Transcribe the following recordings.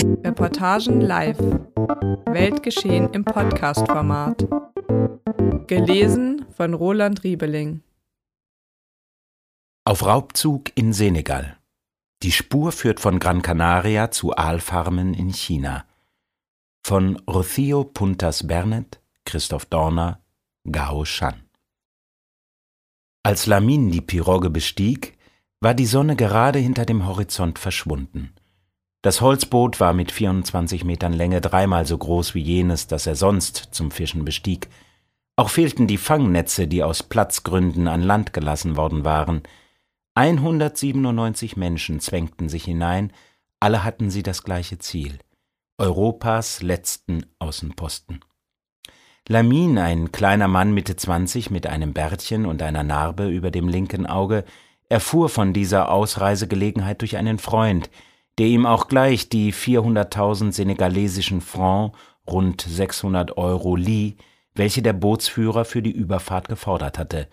Reportagen live. Weltgeschehen im Podcast-Format. Gelesen von Roland Riebeling. Auf Raubzug in Senegal. Die Spur führt von Gran Canaria zu Aalfarmen in China. Von Rocío Puntas Bernet, Christoph Dorner, Gao Shan. Als Lamin die Pirogue bestieg, war die Sonne gerade hinter dem Horizont verschwunden. Das Holzboot war mit 24 Metern Länge dreimal so groß wie jenes, das er sonst zum Fischen bestieg. Auch fehlten die Fangnetze, die aus Platzgründen an Land gelassen worden waren. 197 Menschen zwängten sich hinein, alle hatten sie das gleiche Ziel Europas letzten Außenposten. Lamin, ein kleiner Mann Mitte 20 mit einem Bärtchen und einer Narbe über dem linken Auge, erfuhr von dieser Ausreisegelegenheit durch einen Freund, der ihm auch gleich die 400.000 senegalesischen Francs, rund 600 Euro, lieh, welche der Bootsführer für die Überfahrt gefordert hatte.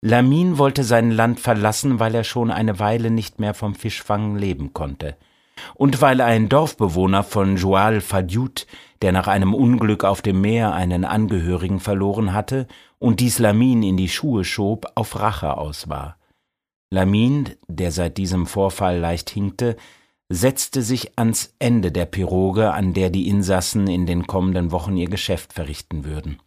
Lamin wollte sein Land verlassen, weil er schon eine Weile nicht mehr vom Fischfangen leben konnte. Und weil ein Dorfbewohner von Joal Fadiout, der nach einem Unglück auf dem Meer einen Angehörigen verloren hatte und dies Lamin in die Schuhe schob, auf Rache aus war. Lamin, der seit diesem Vorfall leicht hinkte, setzte sich ans Ende der Piroge, an der die Insassen in den kommenden Wochen ihr Geschäft verrichten würden.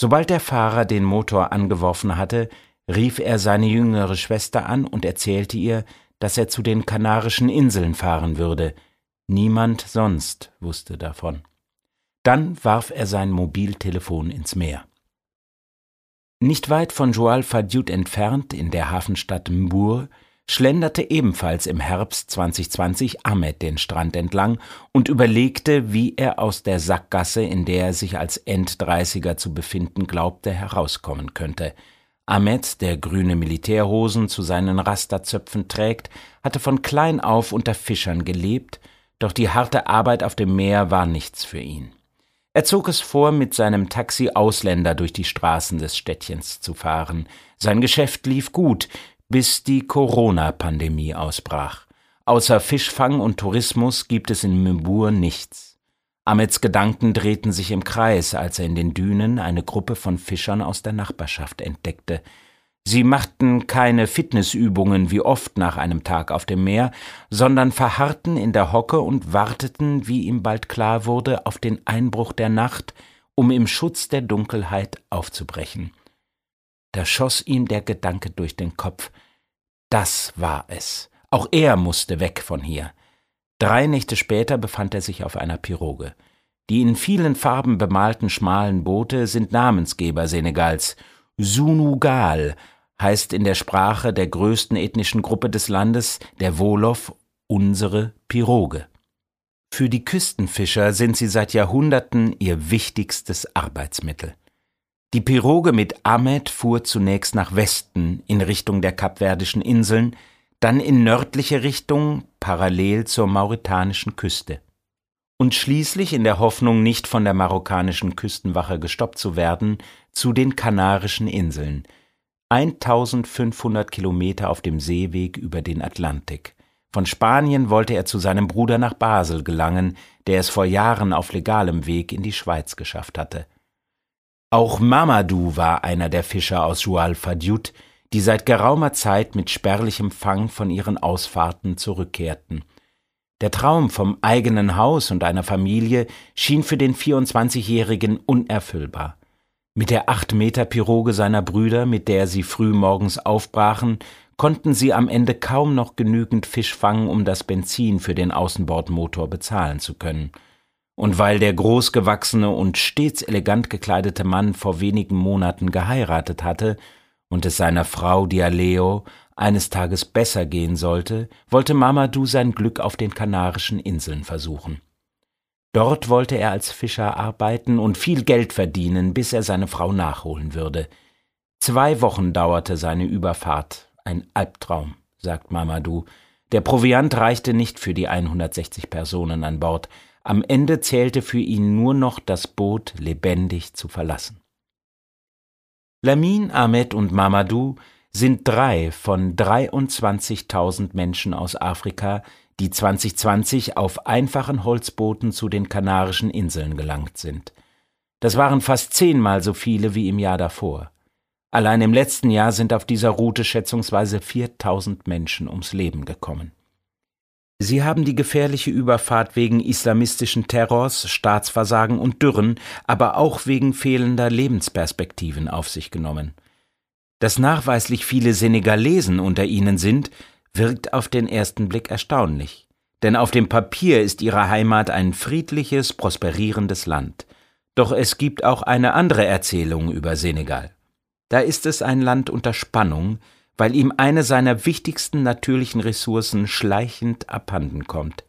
Sobald der Fahrer den Motor angeworfen hatte, rief er seine jüngere Schwester an und erzählte ihr, dass er zu den Kanarischen Inseln fahren würde. Niemand sonst wusste davon. Dann warf er sein Mobiltelefon ins Meer. Nicht weit von Joal Fadiout entfernt, in der Hafenstadt Mbour, schlenderte ebenfalls im Herbst 2020 Ahmed den Strand entlang und überlegte, wie er aus der Sackgasse, in der er sich als Enddreißiger zu befinden glaubte, herauskommen könnte. Ahmed, der grüne Militärhosen zu seinen Rasterzöpfen trägt, hatte von klein auf unter Fischern gelebt, doch die harte Arbeit auf dem Meer war nichts für ihn. Er zog es vor, mit seinem Taxi Ausländer durch die Straßen des Städtchens zu fahren. Sein Geschäft lief gut, bis die Corona-Pandemie ausbrach. Außer Fischfang und Tourismus gibt es in Mbur nichts. Ahmeds Gedanken drehten sich im Kreis, als er in den Dünen eine Gruppe von Fischern aus der Nachbarschaft entdeckte. Sie machten keine Fitnessübungen wie oft nach einem Tag auf dem Meer, sondern verharrten in der Hocke und warteten, wie ihm bald klar wurde, auf den Einbruch der Nacht, um im Schutz der Dunkelheit aufzubrechen. Da schoss ihm der Gedanke durch den Kopf, das war es. Auch er musste weg von hier. Drei Nächte später befand er sich auf einer Piroge. Die in vielen Farben bemalten schmalen Boote sind Namensgeber Senegals. Sunugal heißt in der Sprache der größten ethnischen Gruppe des Landes, der Wolof, unsere Piroge. Für die Küstenfischer sind sie seit Jahrhunderten ihr wichtigstes Arbeitsmittel. Die Piroge mit Ahmed fuhr zunächst nach Westen in Richtung der Kapverdischen Inseln, dann in nördliche Richtung parallel zur mauritanischen Küste. Und schließlich in der Hoffnung, nicht von der marokkanischen Küstenwache gestoppt zu werden, zu den Kanarischen Inseln, 1500 Kilometer auf dem Seeweg über den Atlantik. Von Spanien wollte er zu seinem Bruder nach Basel gelangen, der es vor Jahren auf legalem Weg in die Schweiz geschafft hatte. Auch Mamadou war einer der Fischer aus Jual Fadiout, die seit geraumer Zeit mit spärlichem Fang von ihren Ausfahrten zurückkehrten. Der Traum vom eigenen Haus und einer Familie schien für den 24-Jährigen unerfüllbar. Mit der acht Meter Piroge seiner Brüder, mit der sie früh morgens aufbrachen, konnten sie am Ende kaum noch genügend Fisch fangen, um das Benzin für den Außenbordmotor bezahlen zu können. Und weil der großgewachsene und stets elegant gekleidete Mann vor wenigen Monaten geheiratet hatte und es seiner Frau Dialeo eines Tages besser gehen sollte, wollte Mamadou sein Glück auf den Kanarischen Inseln versuchen. Dort wollte er als Fischer arbeiten und viel Geld verdienen, bis er seine Frau nachholen würde. Zwei Wochen dauerte seine Überfahrt, ein Albtraum, sagt Mamadou. Der Proviant reichte nicht für die 160 Personen an Bord, am Ende zählte für ihn nur noch das Boot lebendig zu verlassen. Lamin, Ahmed und Mamadou sind drei von 23.000 Menschen aus Afrika, die 2020 auf einfachen Holzbooten zu den Kanarischen Inseln gelangt sind. Das waren fast zehnmal so viele wie im Jahr davor. Allein im letzten Jahr sind auf dieser Route schätzungsweise 4000 Menschen ums Leben gekommen. Sie haben die gefährliche Überfahrt wegen islamistischen Terrors, Staatsversagen und Dürren, aber auch wegen fehlender Lebensperspektiven auf sich genommen. Dass nachweislich viele Senegalesen unter ihnen sind, wirkt auf den ersten Blick erstaunlich. Denn auf dem Papier ist ihre Heimat ein friedliches, prosperierendes Land. Doch es gibt auch eine andere Erzählung über Senegal. Da ist es ein Land unter Spannung, weil ihm eine seiner wichtigsten natürlichen Ressourcen schleichend abhanden kommt.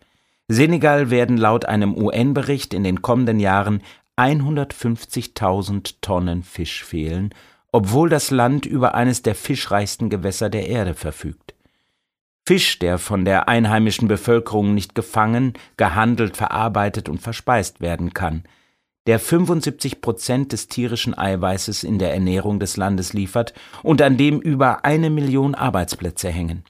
Senegal werden laut einem UN-Bericht in den kommenden Jahren 150.000 Tonnen Fisch fehlen, obwohl das Land über eines der fischreichsten Gewässer der Erde verfügt. Fisch, der von der einheimischen Bevölkerung nicht gefangen, gehandelt, verarbeitet und verspeist werden kann, der 75 Prozent des tierischen Eiweißes in der Ernährung des Landes liefert und an dem über eine Million Arbeitsplätze hängen.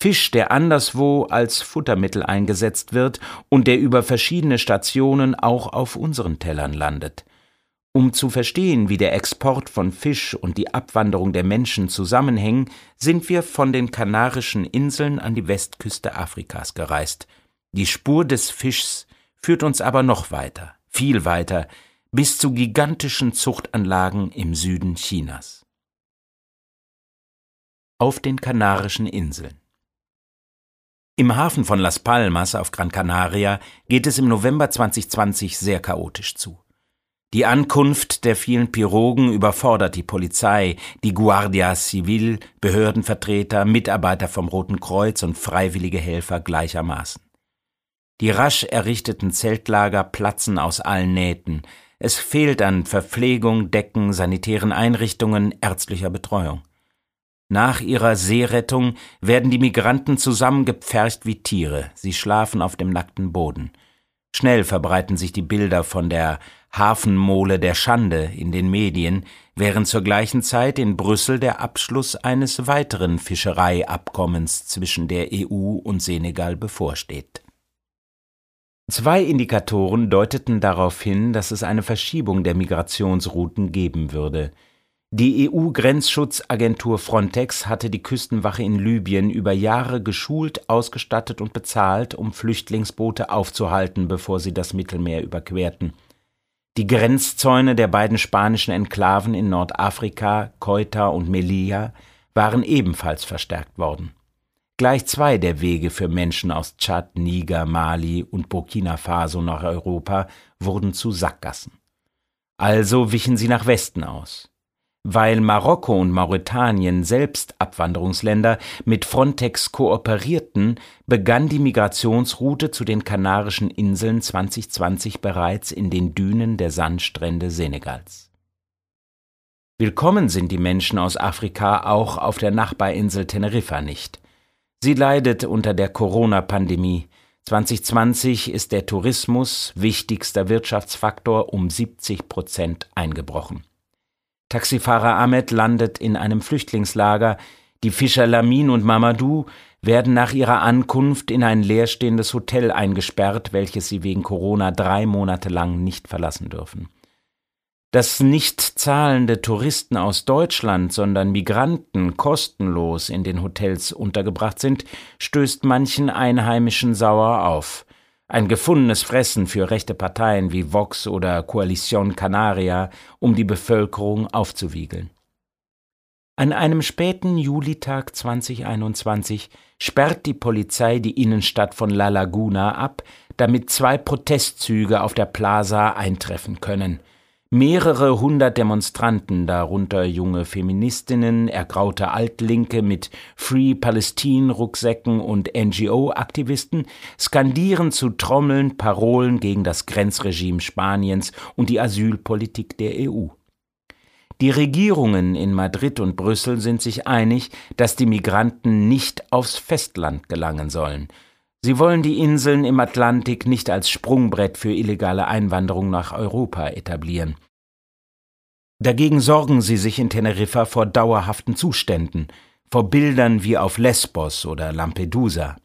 Fisch, der anderswo als Futtermittel eingesetzt wird und der über verschiedene Stationen auch auf unseren Tellern landet. Um zu verstehen, wie der Export von Fisch und die Abwanderung der Menschen zusammenhängen, sind wir von den Kanarischen Inseln an die Westküste Afrikas gereist. Die Spur des Fischs führt uns aber noch weiter, viel weiter, bis zu gigantischen Zuchtanlagen im Süden Chinas. Auf den Kanarischen Inseln Im Hafen von Las Palmas auf Gran Canaria geht es im November 2020 sehr chaotisch zu. Die Ankunft der vielen Pirogen überfordert die Polizei, die Guardia Civil, Behördenvertreter, Mitarbeiter vom Roten Kreuz und freiwillige Helfer gleichermaßen. Die rasch errichteten Zeltlager platzen aus allen Nähten. Es fehlt an Verpflegung, Decken, sanitären Einrichtungen, ärztlicher Betreuung. Nach ihrer Seerettung werden die Migranten zusammengepfercht wie Tiere. Sie schlafen auf dem nackten Boden. Schnell verbreiten sich die Bilder von der Hafenmole der Schande in den Medien, während zur gleichen Zeit in Brüssel der Abschluss eines weiteren Fischereiabkommens zwischen der EU und Senegal bevorsteht. Zwei Indikatoren deuteten darauf hin, dass es eine Verschiebung der Migrationsrouten geben würde. Die EU-Grenzschutzagentur Frontex hatte die Küstenwache in Libyen über Jahre geschult, ausgestattet und bezahlt, um Flüchtlingsboote aufzuhalten, bevor sie das Mittelmeer überquerten. Die Grenzzäune der beiden spanischen Enklaven in Nordafrika, Ceuta und Melilla, waren ebenfalls verstärkt worden. Gleich zwei der Wege für Menschen aus Tschad, Niger, Mali und Burkina Faso nach Europa wurden zu Sackgassen. Also wichen sie nach Westen aus. Weil Marokko und Mauretanien selbst Abwanderungsländer mit Frontex kooperierten, begann die Migrationsroute zu den Kanarischen Inseln 2020 bereits in den Dünen der Sandstrände Senegals. Willkommen sind die Menschen aus Afrika auch auf der Nachbarinsel Teneriffa nicht. Sie leidet unter der Corona-Pandemie. 2020 ist der Tourismus, wichtigster Wirtschaftsfaktor, um 70 Prozent eingebrochen. Taxifahrer Ahmed landet in einem Flüchtlingslager. Die Fischer Lamin und Mamadou werden nach ihrer Ankunft in ein leerstehendes Hotel eingesperrt, welches sie wegen Corona drei Monate lang nicht verlassen dürfen. Dass nicht zahlende Touristen aus Deutschland, sondern Migranten kostenlos in den Hotels untergebracht sind, stößt manchen Einheimischen sauer auf ein gefundenes Fressen für rechte Parteien wie Vox oder Coalition Canaria, um die Bevölkerung aufzuwiegeln. An einem späten Julitag 2021 sperrt die Polizei die Innenstadt von La Laguna ab, damit zwei Protestzüge auf der Plaza eintreffen können – Mehrere hundert Demonstranten, darunter junge Feministinnen, ergraute Altlinke mit Free Palestine Rucksäcken und NGO-Aktivisten, skandieren zu Trommeln Parolen gegen das Grenzregime Spaniens und die Asylpolitik der EU. Die Regierungen in Madrid und Brüssel sind sich einig, dass die Migranten nicht aufs Festland gelangen sollen. Sie wollen die Inseln im Atlantik nicht als Sprungbrett für illegale Einwanderung nach Europa etablieren. Dagegen sorgen sie sich in Teneriffa vor dauerhaften Zuständen, vor Bildern wie auf Lesbos oder Lampedusa.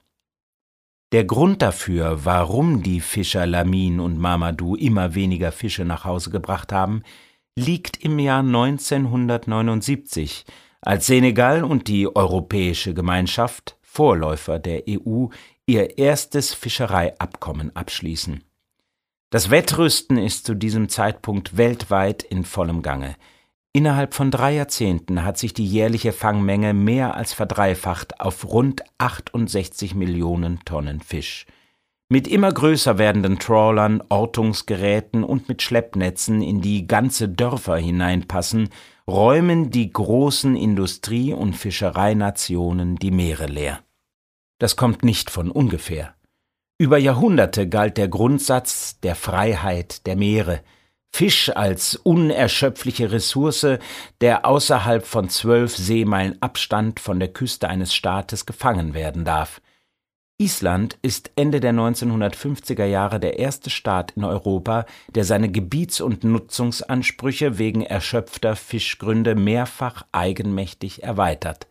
Der Grund dafür, warum die Fischer Lamin und Mamadou immer weniger Fische nach Hause gebracht haben, liegt im Jahr 1979, als Senegal und die Europäische Gemeinschaft, Vorläufer der EU, ihr erstes Fischereiabkommen abschließen. Das Wettrüsten ist zu diesem Zeitpunkt weltweit in vollem Gange. Innerhalb von drei Jahrzehnten hat sich die jährliche Fangmenge mehr als verdreifacht auf rund 68 Millionen Tonnen Fisch. Mit immer größer werdenden Trawlern, Ortungsgeräten und mit Schleppnetzen, in die ganze Dörfer hineinpassen, räumen die großen Industrie- und Fischereinationen die Meere leer. Das kommt nicht von ungefähr. Über Jahrhunderte galt der Grundsatz der Freiheit der Meere, Fisch als unerschöpfliche Ressource, der außerhalb von zwölf Seemeilen Abstand von der Küste eines Staates gefangen werden darf. Island ist Ende der 1950er Jahre der erste Staat in Europa, der seine Gebiets- und Nutzungsansprüche wegen erschöpfter Fischgründe mehrfach eigenmächtig erweitert.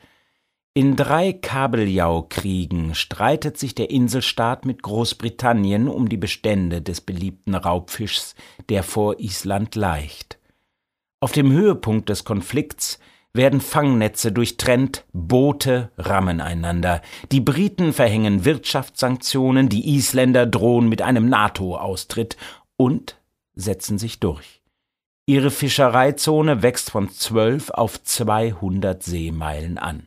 In drei Kabeljaukriegen streitet sich der Inselstaat mit Großbritannien um die Bestände des beliebten Raubfischs, der vor Island laicht. Auf dem Höhepunkt des Konflikts werden Fangnetze durchtrennt, Boote rammen einander, die Briten verhängen Wirtschaftssanktionen, die Isländer drohen mit einem NATO-Austritt und setzen sich durch. Ihre Fischereizone wächst von zwölf auf zweihundert Seemeilen an.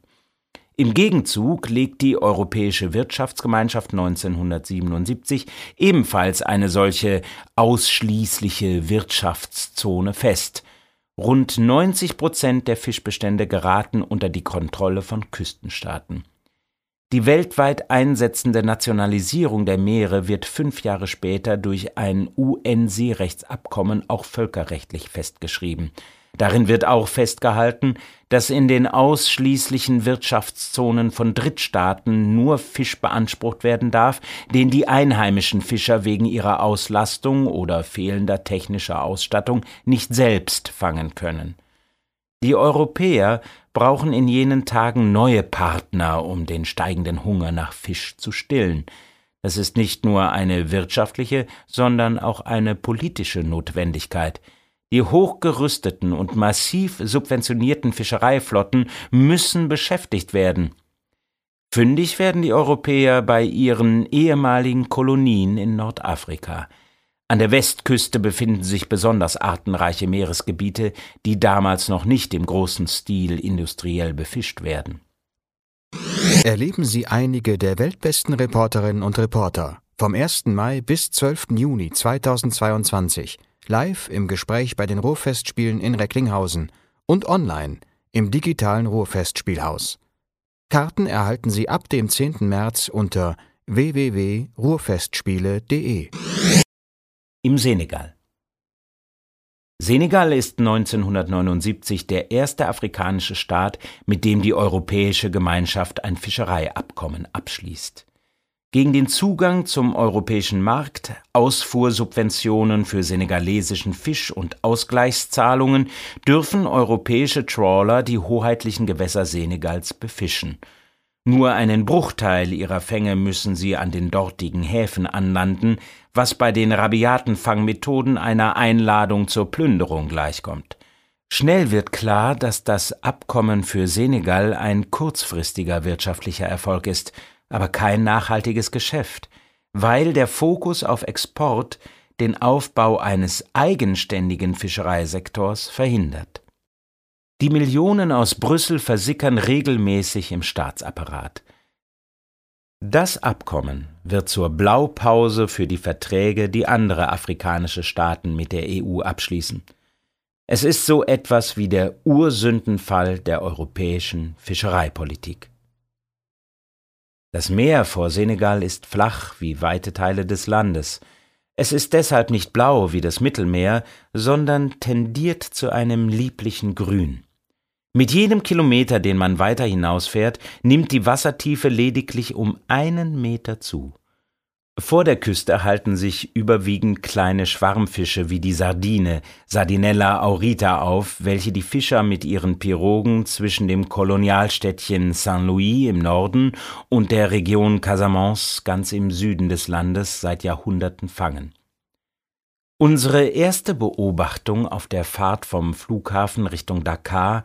Im Gegenzug legt die Europäische Wirtschaftsgemeinschaft 1977 ebenfalls eine solche ausschließliche Wirtschaftszone fest. Rund 90 Prozent der Fischbestände geraten unter die Kontrolle von Küstenstaaten. Die weltweit einsetzende Nationalisierung der Meere wird fünf Jahre später durch ein UN-Seerechtsabkommen auch völkerrechtlich festgeschrieben. Darin wird auch festgehalten, dass in den ausschließlichen Wirtschaftszonen von Drittstaaten nur Fisch beansprucht werden darf, den die einheimischen Fischer wegen ihrer Auslastung oder fehlender technischer Ausstattung nicht selbst fangen können. Die Europäer brauchen in jenen Tagen neue Partner, um den steigenden Hunger nach Fisch zu stillen. Das ist nicht nur eine wirtschaftliche, sondern auch eine politische Notwendigkeit. Die hochgerüsteten und massiv subventionierten Fischereiflotten müssen beschäftigt werden. Fündig werden die Europäer bei ihren ehemaligen Kolonien in Nordafrika. An der Westküste befinden sich besonders artenreiche Meeresgebiete, die damals noch nicht im großen Stil industriell befischt werden. Erleben Sie einige der weltbesten Reporterinnen und Reporter vom 1. Mai bis 12. Juni 2022 live im Gespräch bei den Ruhrfestspielen in Recklinghausen und online im digitalen Ruhrfestspielhaus. Karten erhalten Sie ab dem 10. März unter www.ruhrfestspiele.de. Im Senegal. Senegal ist 1979 der erste afrikanische Staat, mit dem die Europäische Gemeinschaft ein Fischereiabkommen abschließt gegen den Zugang zum europäischen Markt, Ausfuhrsubventionen für senegalesischen Fisch und Ausgleichszahlungen dürfen europäische Trawler die hoheitlichen Gewässer Senegals befischen. Nur einen Bruchteil ihrer Fänge müssen sie an den dortigen Häfen anlanden, was bei den rabiaten Fangmethoden einer Einladung zur Plünderung gleichkommt. Schnell wird klar, dass das Abkommen für Senegal ein kurzfristiger wirtschaftlicher Erfolg ist, aber kein nachhaltiges Geschäft, weil der Fokus auf Export den Aufbau eines eigenständigen Fischereisektors verhindert. Die Millionen aus Brüssel versickern regelmäßig im Staatsapparat. Das Abkommen wird zur Blaupause für die Verträge, die andere afrikanische Staaten mit der EU abschließen. Es ist so etwas wie der Ursündenfall der europäischen Fischereipolitik. Das Meer vor Senegal ist flach wie weite Teile des Landes. Es ist deshalb nicht blau wie das Mittelmeer, sondern tendiert zu einem lieblichen Grün. Mit jedem Kilometer, den man weiter hinausfährt, nimmt die Wassertiefe lediglich um einen Meter zu. Vor der Küste halten sich überwiegend kleine Schwarmfische wie die Sardine, Sardinella aurita auf, welche die Fischer mit ihren Pirogen zwischen dem Kolonialstädtchen Saint-Louis im Norden und der Region Casamance ganz im Süden des Landes seit Jahrhunderten fangen. Unsere erste Beobachtung auf der Fahrt vom Flughafen Richtung Dakar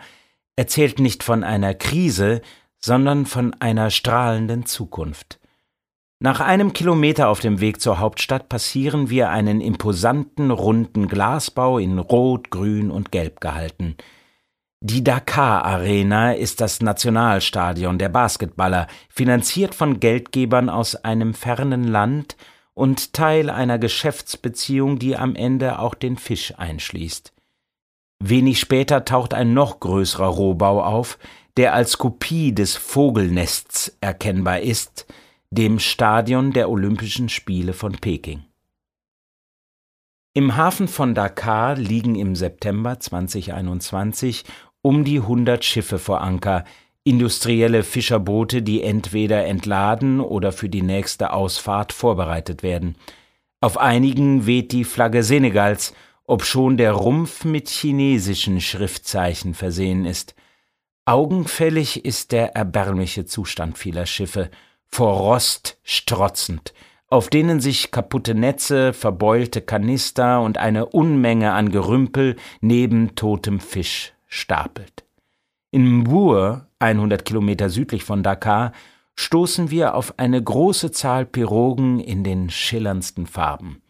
erzählt nicht von einer Krise, sondern von einer strahlenden Zukunft. Nach einem Kilometer auf dem Weg zur Hauptstadt passieren wir einen imposanten runden Glasbau in Rot, Grün und Gelb gehalten. Die Dakar Arena ist das Nationalstadion der Basketballer, finanziert von Geldgebern aus einem fernen Land und Teil einer Geschäftsbeziehung, die am Ende auch den Fisch einschließt. Wenig später taucht ein noch größerer Rohbau auf, der als Kopie des Vogelnests erkennbar ist, dem Stadion der Olympischen Spiele von Peking. Im Hafen von Dakar liegen im September 2021 um die 100 Schiffe vor Anker, industrielle Fischerboote, die entweder entladen oder für die nächste Ausfahrt vorbereitet werden. Auf einigen weht die Flagge Senegals, obschon der Rumpf mit chinesischen Schriftzeichen versehen ist. Augenfällig ist der erbärmliche Zustand vieler Schiffe – vor Rost strotzend, auf denen sich kaputte Netze, verbeulte Kanister und eine Unmenge an Gerümpel neben totem Fisch stapelt. In Mbur, 100 Kilometer südlich von Dakar, stoßen wir auf eine große Zahl Pirogen in den schillerndsten Farben.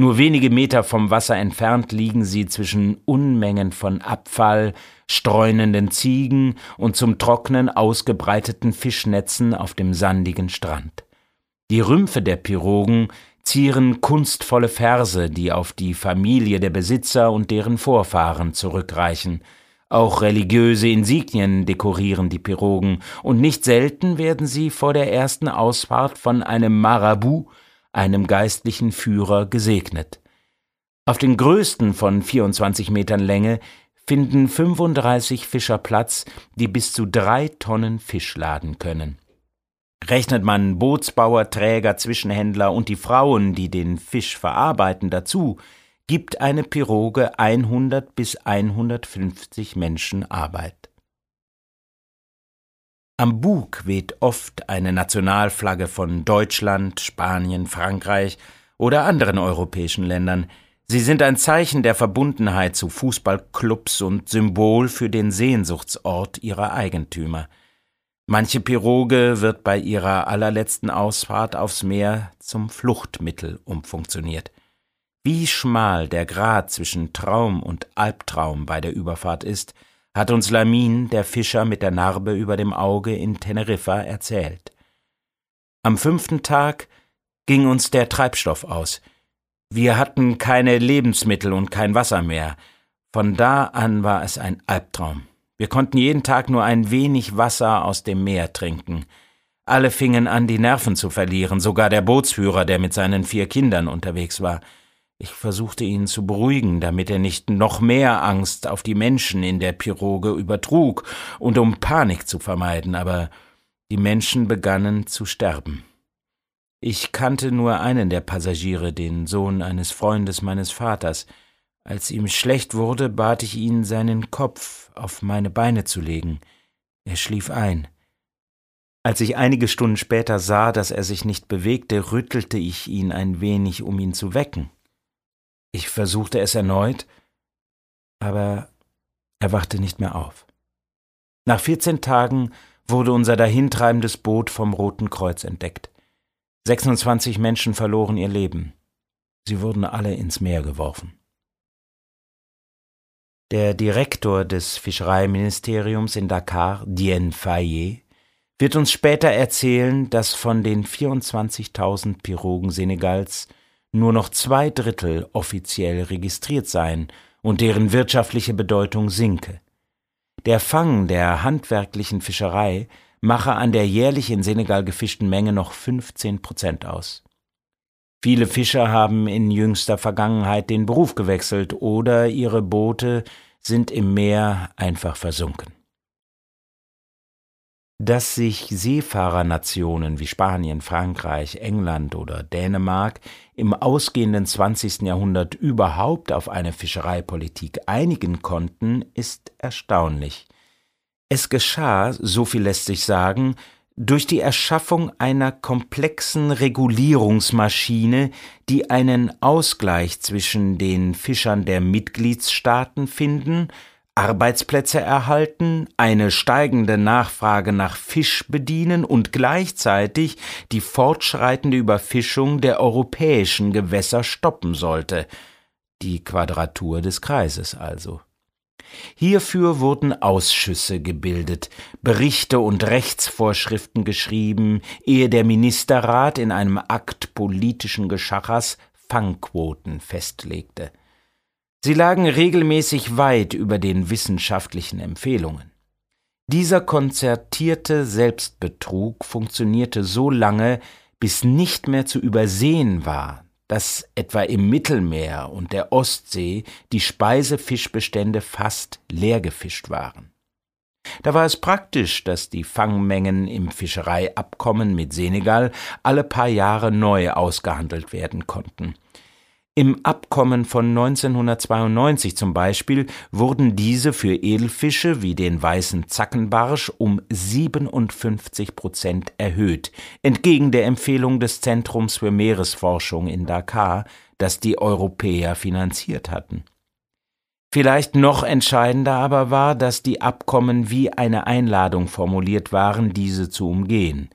Nur wenige Meter vom Wasser entfernt liegen sie zwischen Unmengen von Abfall, streunenden Ziegen und zum Trocknen ausgebreiteten Fischnetzen auf dem sandigen Strand. Die Rümpfe der Pirogen zieren kunstvolle Verse, die auf die Familie der Besitzer und deren Vorfahren zurückreichen. Auch religiöse Insignien dekorieren die Pirogen, und nicht selten werden sie vor der ersten Ausfahrt von einem Marabu einem geistlichen Führer, gesegnet. Auf den größten von 24 Metern Länge finden 35 Fischer Platz, die bis zu drei Tonnen Fisch laden können. Rechnet man Bootsbauer, Träger, Zwischenhändler und die Frauen, die den Fisch verarbeiten, dazu, gibt eine Piroge 100 bis 150 Menschen Arbeit. Am Bug weht oft eine Nationalflagge von Deutschland, Spanien, Frankreich oder anderen europäischen Ländern. Sie sind ein Zeichen der Verbundenheit zu Fußballclubs und Symbol für den Sehnsuchtsort ihrer Eigentümer. Manche Piroge wird bei ihrer allerletzten Ausfahrt aufs Meer zum Fluchtmittel umfunktioniert. Wie schmal der Grat zwischen Traum und Albtraum bei der Überfahrt ist, hat uns Lamin, der Fischer mit der Narbe über dem Auge in Teneriffa, erzählt. Am fünften Tag ging uns der Treibstoff aus. Wir hatten keine Lebensmittel und kein Wasser mehr. Von da an war es ein Albtraum. Wir konnten jeden Tag nur ein wenig Wasser aus dem Meer trinken. Alle fingen an, die Nerven zu verlieren, sogar der Bootsführer, der mit seinen vier Kindern unterwegs war. Ich versuchte ihn zu beruhigen, damit er nicht noch mehr Angst auf die Menschen in der Piroge übertrug und um Panik zu vermeiden, aber die Menschen begannen zu sterben. Ich kannte nur einen der Passagiere, den Sohn eines Freundes meines Vaters. Als ihm schlecht wurde, bat ich ihn, seinen Kopf auf meine Beine zu legen. Er schlief ein. Als ich einige Stunden später sah, dass er sich nicht bewegte, rüttelte ich ihn ein wenig, um ihn zu wecken. Ich versuchte es erneut, aber er wachte nicht mehr auf. Nach 14 Tagen wurde unser dahintreibendes Boot vom Roten Kreuz entdeckt. 26 Menschen verloren ihr Leben. Sie wurden alle ins Meer geworfen. Der Direktor des Fischereiministeriums in Dakar, Dien Faye, wird uns später erzählen, dass von den 24.000 Pirogen Senegals nur noch zwei Drittel offiziell registriert seien und deren wirtschaftliche Bedeutung sinke. Der Fang der handwerklichen Fischerei mache an der jährlich in Senegal gefischten Menge noch 15 Prozent aus. Viele Fischer haben in jüngster Vergangenheit den Beruf gewechselt oder ihre Boote sind im Meer einfach versunken. Dass sich Seefahrernationen wie Spanien, Frankreich, England oder Dänemark im ausgehenden 20. Jahrhundert überhaupt auf eine Fischereipolitik einigen konnten, ist erstaunlich. Es geschah, so viel lässt sich sagen, durch die Erschaffung einer komplexen Regulierungsmaschine, die einen Ausgleich zwischen den Fischern der Mitgliedsstaaten finden Arbeitsplätze erhalten, eine steigende Nachfrage nach Fisch bedienen und gleichzeitig die fortschreitende Überfischung der europäischen Gewässer stoppen sollte. Die Quadratur des Kreises also. Hierfür wurden Ausschüsse gebildet, Berichte und Rechtsvorschriften geschrieben, ehe der Ministerrat in einem Akt politischen Geschachers Fangquoten festlegte. Sie lagen regelmäßig weit über den wissenschaftlichen Empfehlungen. Dieser konzertierte Selbstbetrug funktionierte so lange, bis nicht mehr zu übersehen war, dass etwa im Mittelmeer und der Ostsee die Speisefischbestände fast leer gefischt waren. Da war es praktisch, dass die Fangmengen im Fischereiabkommen mit Senegal alle paar Jahre neu ausgehandelt werden konnten. Im Abkommen von 1992 zum Beispiel wurden diese für Edelfische wie den weißen Zackenbarsch um 57 Prozent erhöht, entgegen der Empfehlung des Zentrums für Meeresforschung in Dakar, das die Europäer finanziert hatten. Vielleicht noch entscheidender aber war, dass die Abkommen wie eine Einladung formuliert waren, diese zu umgehen.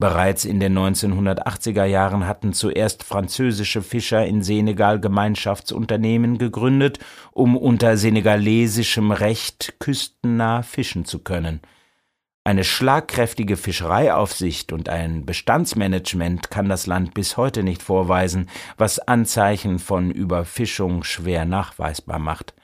Bereits in den 1980er Jahren hatten zuerst französische Fischer in Senegal Gemeinschaftsunternehmen gegründet, um unter senegalesischem Recht küstennah fischen zu können. Eine schlagkräftige Fischereiaufsicht und ein Bestandsmanagement kann das Land bis heute nicht vorweisen, was Anzeichen von Überfischung schwer nachweisbar macht.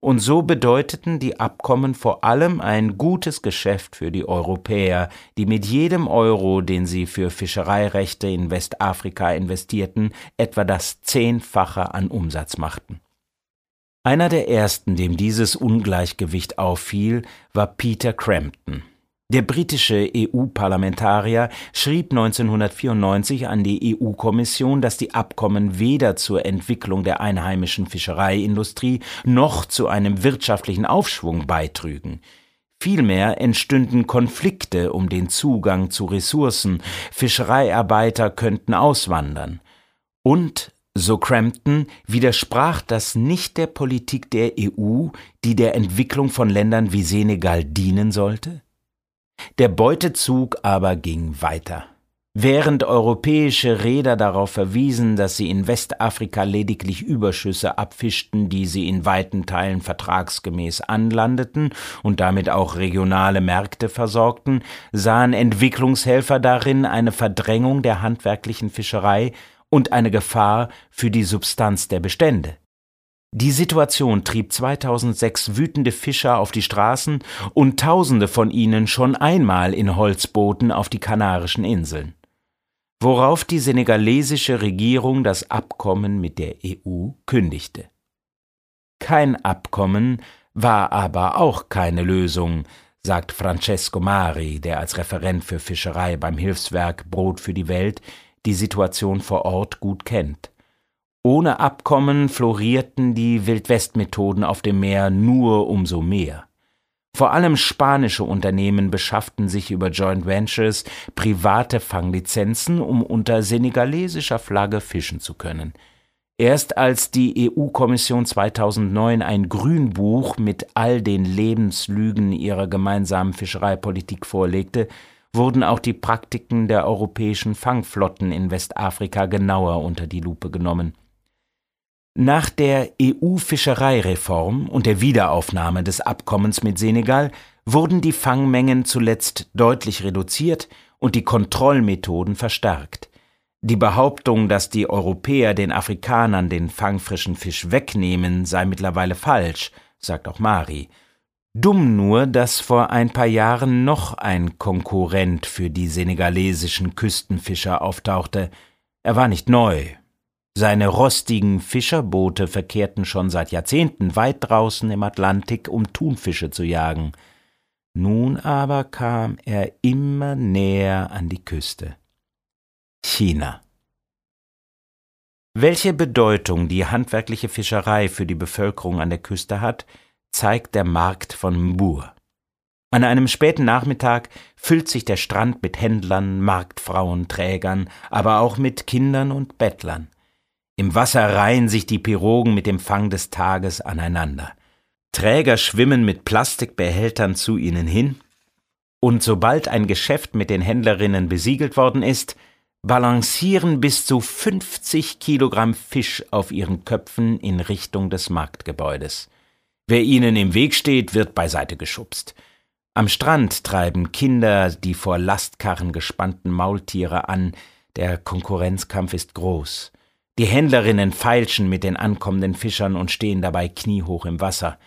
Und so bedeuteten die Abkommen vor allem ein gutes Geschäft für die Europäer, die mit jedem Euro, den sie für Fischereirechte in Westafrika investierten, etwa das Zehnfache an Umsatz machten. Einer der ersten, dem dieses Ungleichgewicht auffiel, war Peter Crampton. Der britische EU-Parlamentarier schrieb 1994 an die EU-Kommission, dass die Abkommen weder zur Entwicklung der einheimischen Fischereiindustrie noch zu einem wirtschaftlichen Aufschwung beitrügen. Vielmehr entstünden Konflikte um den Zugang zu Ressourcen, Fischereiarbeiter könnten auswandern. Und, so Crampton, widersprach das nicht der Politik der EU, die der Entwicklung von Ländern wie Senegal dienen sollte? Der Beutezug aber ging weiter. Während europäische Reeder darauf verwiesen, dass sie in Westafrika lediglich Überschüsse abfischten, die sie in weiten Teilen vertragsgemäß anlandeten und damit auch regionale Märkte versorgten, sahen Entwicklungshelfer darin eine Verdrängung der handwerklichen Fischerei und eine Gefahr für die Substanz der Bestände. Die Situation trieb 2006 wütende Fischer auf die Straßen und Tausende von ihnen schon einmal in Holzbooten auf die Kanarischen Inseln. Worauf die senegalesische Regierung das Abkommen mit der EU kündigte. Kein Abkommen war aber auch keine Lösung, sagt Francesco Mari, der als Referent für Fischerei beim Hilfswerk Brot für die Welt die Situation vor Ort gut kennt. Ohne Abkommen florierten die Wildwestmethoden auf dem Meer nur umso mehr. Vor allem spanische Unternehmen beschafften sich über Joint Ventures private Fanglizenzen, um unter senegalesischer Flagge fischen zu können. Erst als die EU-Kommission 2009 ein Grünbuch mit all den Lebenslügen ihrer gemeinsamen Fischereipolitik vorlegte, wurden auch die Praktiken der europäischen Fangflotten in Westafrika genauer unter die Lupe genommen. Nach der EU-Fischereireform und der Wiederaufnahme des Abkommens mit Senegal wurden die Fangmengen zuletzt deutlich reduziert und die Kontrollmethoden verstärkt. Die Behauptung, dass die Europäer den Afrikanern den fangfrischen Fisch wegnehmen, sei mittlerweile falsch, sagt auch Mari. Dumm nur, dass vor ein paar Jahren noch ein Konkurrent für die senegalesischen Küstenfischer auftauchte. Er war nicht neu, seine rostigen Fischerboote verkehrten schon seit Jahrzehnten weit draußen im Atlantik, um Thunfische zu jagen. Nun aber kam er immer näher an die Küste. China. Welche Bedeutung die handwerkliche Fischerei für die Bevölkerung an der Küste hat, zeigt der Markt von Mbur. An einem späten Nachmittag füllt sich der Strand mit Händlern, Marktfrauen, Trägern, aber auch mit Kindern und Bettlern. Im Wasser reihen sich die Pirogen mit dem Fang des Tages aneinander. Träger schwimmen mit Plastikbehältern zu ihnen hin, und sobald ein Geschäft mit den Händlerinnen besiegelt worden ist, balancieren bis zu 50 Kilogramm Fisch auf ihren Köpfen in Richtung des Marktgebäudes. Wer ihnen im Weg steht, wird beiseite geschubst. Am Strand treiben Kinder die vor Lastkarren gespannten Maultiere an, der Konkurrenzkampf ist groß. Die Händlerinnen feilschen mit den ankommenden Fischern und stehen dabei kniehoch im Wasser.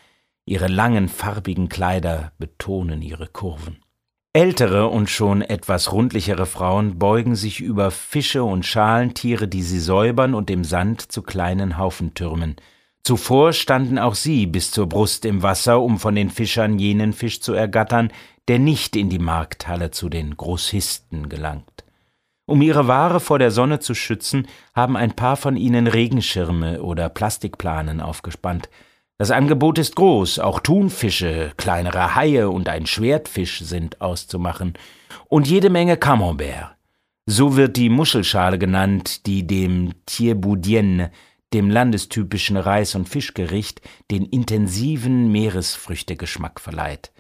Ihre langen farbigen Kleider betonen ihre Kurven. Ältere und schon etwas rundlichere Frauen beugen sich über Fische und Schalentiere, die sie säubern und im Sand zu kleinen Haufen türmen. Zuvor standen auch sie bis zur Brust im Wasser, um von den Fischern jenen Fisch zu ergattern, der nicht in die Markthalle zu den Großisten gelangt. Um ihre Ware vor der Sonne zu schützen, haben ein paar von ihnen Regenschirme oder Plastikplanen aufgespannt. Das Angebot ist groß, auch Thunfische, kleinere Haie und ein Schwertfisch sind auszumachen, und jede Menge Camembert. So wird die Muschelschale genannt, die dem Thieboudienne, dem landestypischen Reis- und Fischgericht, den intensiven Meeresfrüchtegeschmack verleiht.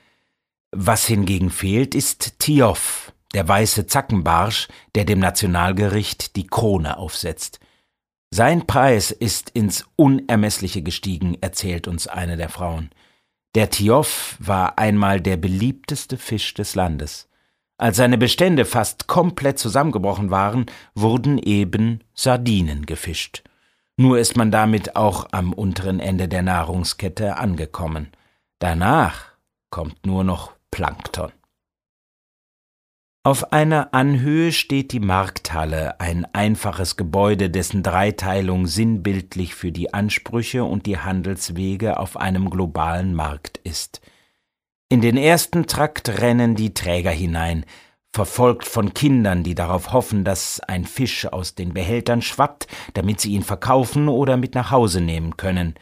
Was hingegen fehlt, ist Tioff, der weiße Zackenbarsch, der dem Nationalgericht die Krone aufsetzt. Sein Preis ist ins Unermessliche gestiegen, erzählt uns eine der Frauen. Der Tioff war einmal der beliebteste Fisch des Landes. Als seine Bestände fast komplett zusammengebrochen waren, wurden eben Sardinen gefischt. Nur ist man damit auch am unteren Ende der Nahrungskette angekommen. Danach kommt nur noch Plankton. Auf einer Anhöhe steht die Markthalle, ein einfaches Gebäude, dessen Dreiteilung sinnbildlich für die Ansprüche und die Handelswege auf einem globalen Markt ist. In den ersten Trakt rennen die Träger hinein, verfolgt von Kindern, die darauf hoffen, dass ein Fisch aus den Behältern schwappt, damit sie ihn verkaufen oder mit nach Hause nehmen können.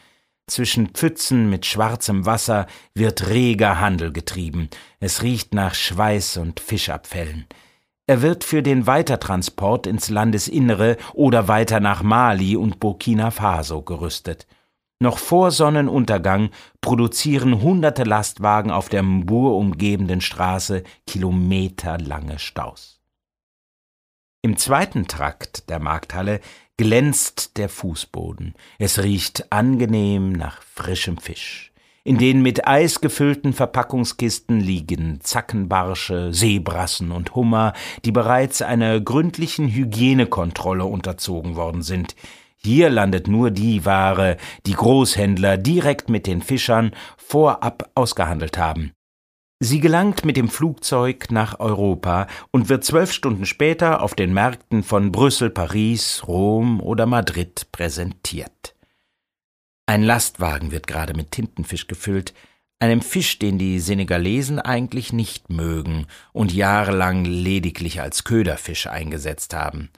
Zwischen Pfützen mit schwarzem Wasser wird reger Handel getrieben. Es riecht nach Schweiß und Fischabfällen. Er wird für den Weitertransport ins Landesinnere oder weiter nach Mali und Burkina Faso gerüstet. Noch vor Sonnenuntergang produzieren hunderte Lastwagen auf der Mbur umgebenden Straße kilometerlange Staus. Im zweiten Trakt der Markthalle glänzt der Fußboden. Es riecht angenehm nach frischem Fisch. In den mit Eis gefüllten Verpackungskisten liegen Zackenbarsche, Seebrassen und Hummer, die bereits einer gründlichen Hygienekontrolle unterzogen worden sind. Hier landet nur die Ware, die Großhändler direkt mit den Fischern vorab ausgehandelt haben. Sie gelangt mit dem Flugzeug nach Europa und wird zwölf Stunden später auf den Märkten von Brüssel, Paris, Rom oder Madrid präsentiert. Ein Lastwagen wird gerade mit Tintenfisch gefüllt, einem Fisch, den die Senegalesen eigentlich nicht mögen und jahrelang lediglich als Köderfisch eingesetzt haben.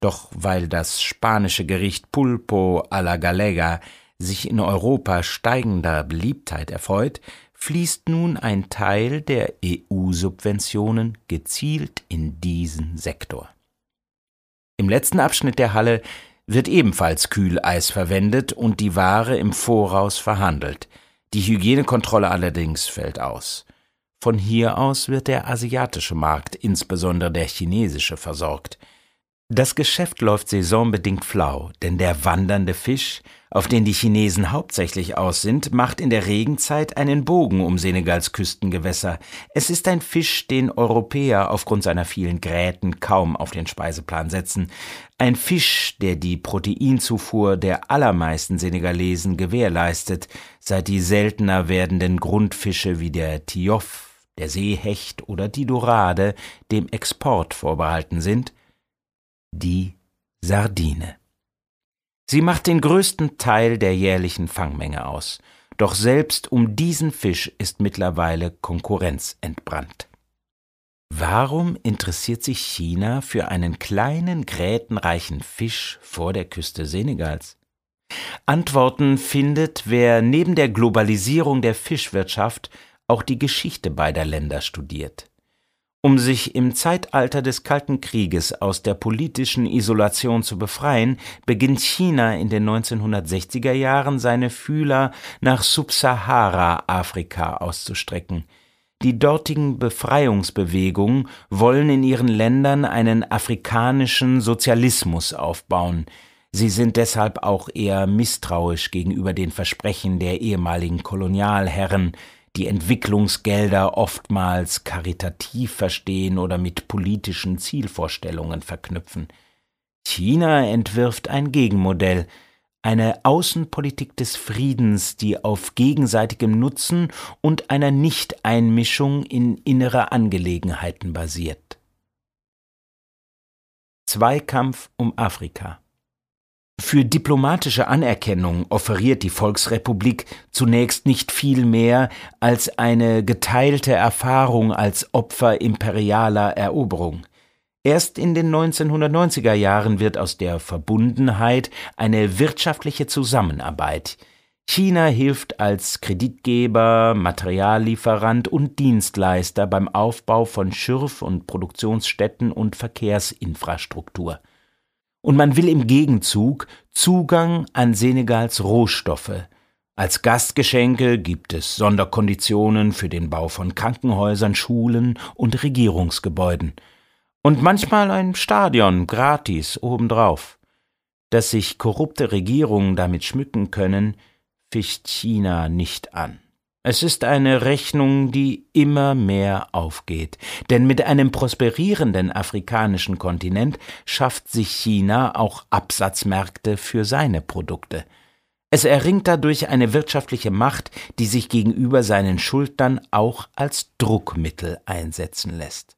Doch weil das spanische Gericht Pulpo a la Galega sich in Europa steigender Beliebtheit erfreut, fließt nun ein Teil der EU-Subventionen gezielt in diesen Sektor. Im letzten Abschnitt der Halle wird ebenfalls Kühleis verwendet und die Ware im Voraus verhandelt. Die Hygienekontrolle allerdings fällt aus. Von hier aus wird der asiatische Markt, insbesondere der chinesische, versorgt. Das Geschäft läuft saisonbedingt flau, denn der wandernde Fisch, auf den die Chinesen hauptsächlich aus sind, macht in der Regenzeit einen Bogen um Senegals Küstengewässer. Es ist ein Fisch, den Europäer aufgrund seiner vielen Gräten kaum auf den Speiseplan setzen. Ein Fisch, der die Proteinzufuhr der allermeisten Senegalesen gewährleistet, seit die seltener werdenden Grundfische wie der Tioff, der Seehecht oder die Dorade dem Export vorbehalten sind die Sardine. Sie macht den größten Teil der jährlichen Fangmenge aus. doch selbst um diesen Fisch ist mittlerweile Konkurrenz entbrannt. Warum interessiert sich China für einen kleinen, grätenreichen Fisch vor der Küste Senegals? Antworten findet, wer neben der Globalisierung der Fischwirtschaft auch die Geschichte beider Länder studiert. Um sich im Zeitalter des Kalten Krieges aus der politischen Isolation zu befreien, beginnt China in den 1960er Jahren seine Fühler nach Subsahara-Afrika auszustrecken. Die dortigen Befreiungsbewegungen wollen in ihren Ländern einen afrikanischen Sozialismus aufbauen. Sie sind deshalb auch eher misstrauisch gegenüber den Versprechen der ehemaligen Kolonialherren, die Entwicklungsgelder oftmals karitativ verstehen oder mit politischen Zielvorstellungen verknüpfen. China entwirft ein Gegenmodell, eine Außenpolitik des Friedens, die auf gegenseitigem Nutzen und einer Nichteinmischung in innere Angelegenheiten basiert. Zweikampf um Afrika für diplomatische Anerkennung offeriert die Volksrepublik zunächst nicht viel mehr als eine geteilte Erfahrung als Opfer imperialer Eroberung. Erst in den 1990er Jahren wird aus der Verbundenheit eine wirtschaftliche Zusammenarbeit. China hilft als Kreditgeber, Materiallieferant und Dienstleister beim Aufbau von Schürf- und Produktionsstätten und Verkehrsinfrastruktur und man will im Gegenzug Zugang an Senegals Rohstoffe. Als Gastgeschenke gibt es Sonderkonditionen für den Bau von Krankenhäusern, Schulen und Regierungsgebäuden. Und manchmal ein Stadion gratis obendrauf. Dass sich korrupte Regierungen damit schmücken können, ficht China nicht an. Es ist eine Rechnung, die immer mehr aufgeht, denn mit einem prosperierenden afrikanischen Kontinent schafft sich China auch Absatzmärkte für seine Produkte. Es erringt dadurch eine wirtschaftliche Macht, die sich gegenüber seinen Schuldnern auch als Druckmittel einsetzen lässt.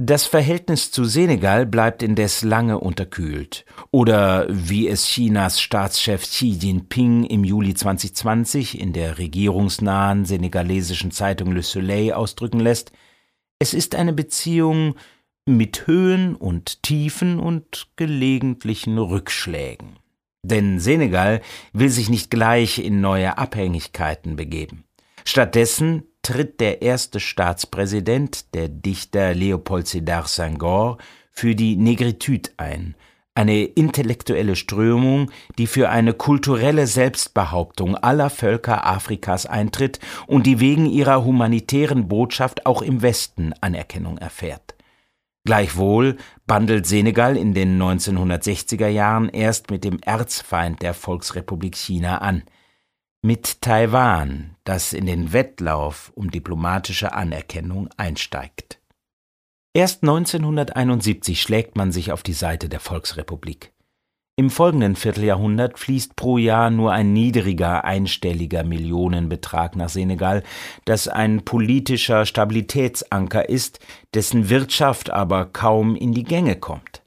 Das Verhältnis zu Senegal bleibt indes lange unterkühlt. Oder wie es Chinas Staatschef Xi Jinping im Juli 2020 in der regierungsnahen senegalesischen Zeitung Le Soleil ausdrücken lässt, es ist eine Beziehung mit Höhen und Tiefen und gelegentlichen Rückschlägen. Denn Senegal will sich nicht gleich in neue Abhängigkeiten begeben. Stattdessen tritt der erste Staatspräsident, der Dichter Leopold Sédar Senghor, für die Negritude ein, eine intellektuelle Strömung, die für eine kulturelle Selbstbehauptung aller Völker Afrikas eintritt und die wegen ihrer humanitären Botschaft auch im Westen Anerkennung erfährt. Gleichwohl bandelt Senegal in den 1960er Jahren erst mit dem Erzfeind der Volksrepublik China an – mit Taiwan, das in den Wettlauf um diplomatische Anerkennung einsteigt. Erst 1971 schlägt man sich auf die Seite der Volksrepublik. Im folgenden Vierteljahrhundert fließt pro Jahr nur ein niedriger einstelliger Millionenbetrag nach Senegal, das ein politischer Stabilitätsanker ist, dessen Wirtschaft aber kaum in die Gänge kommt.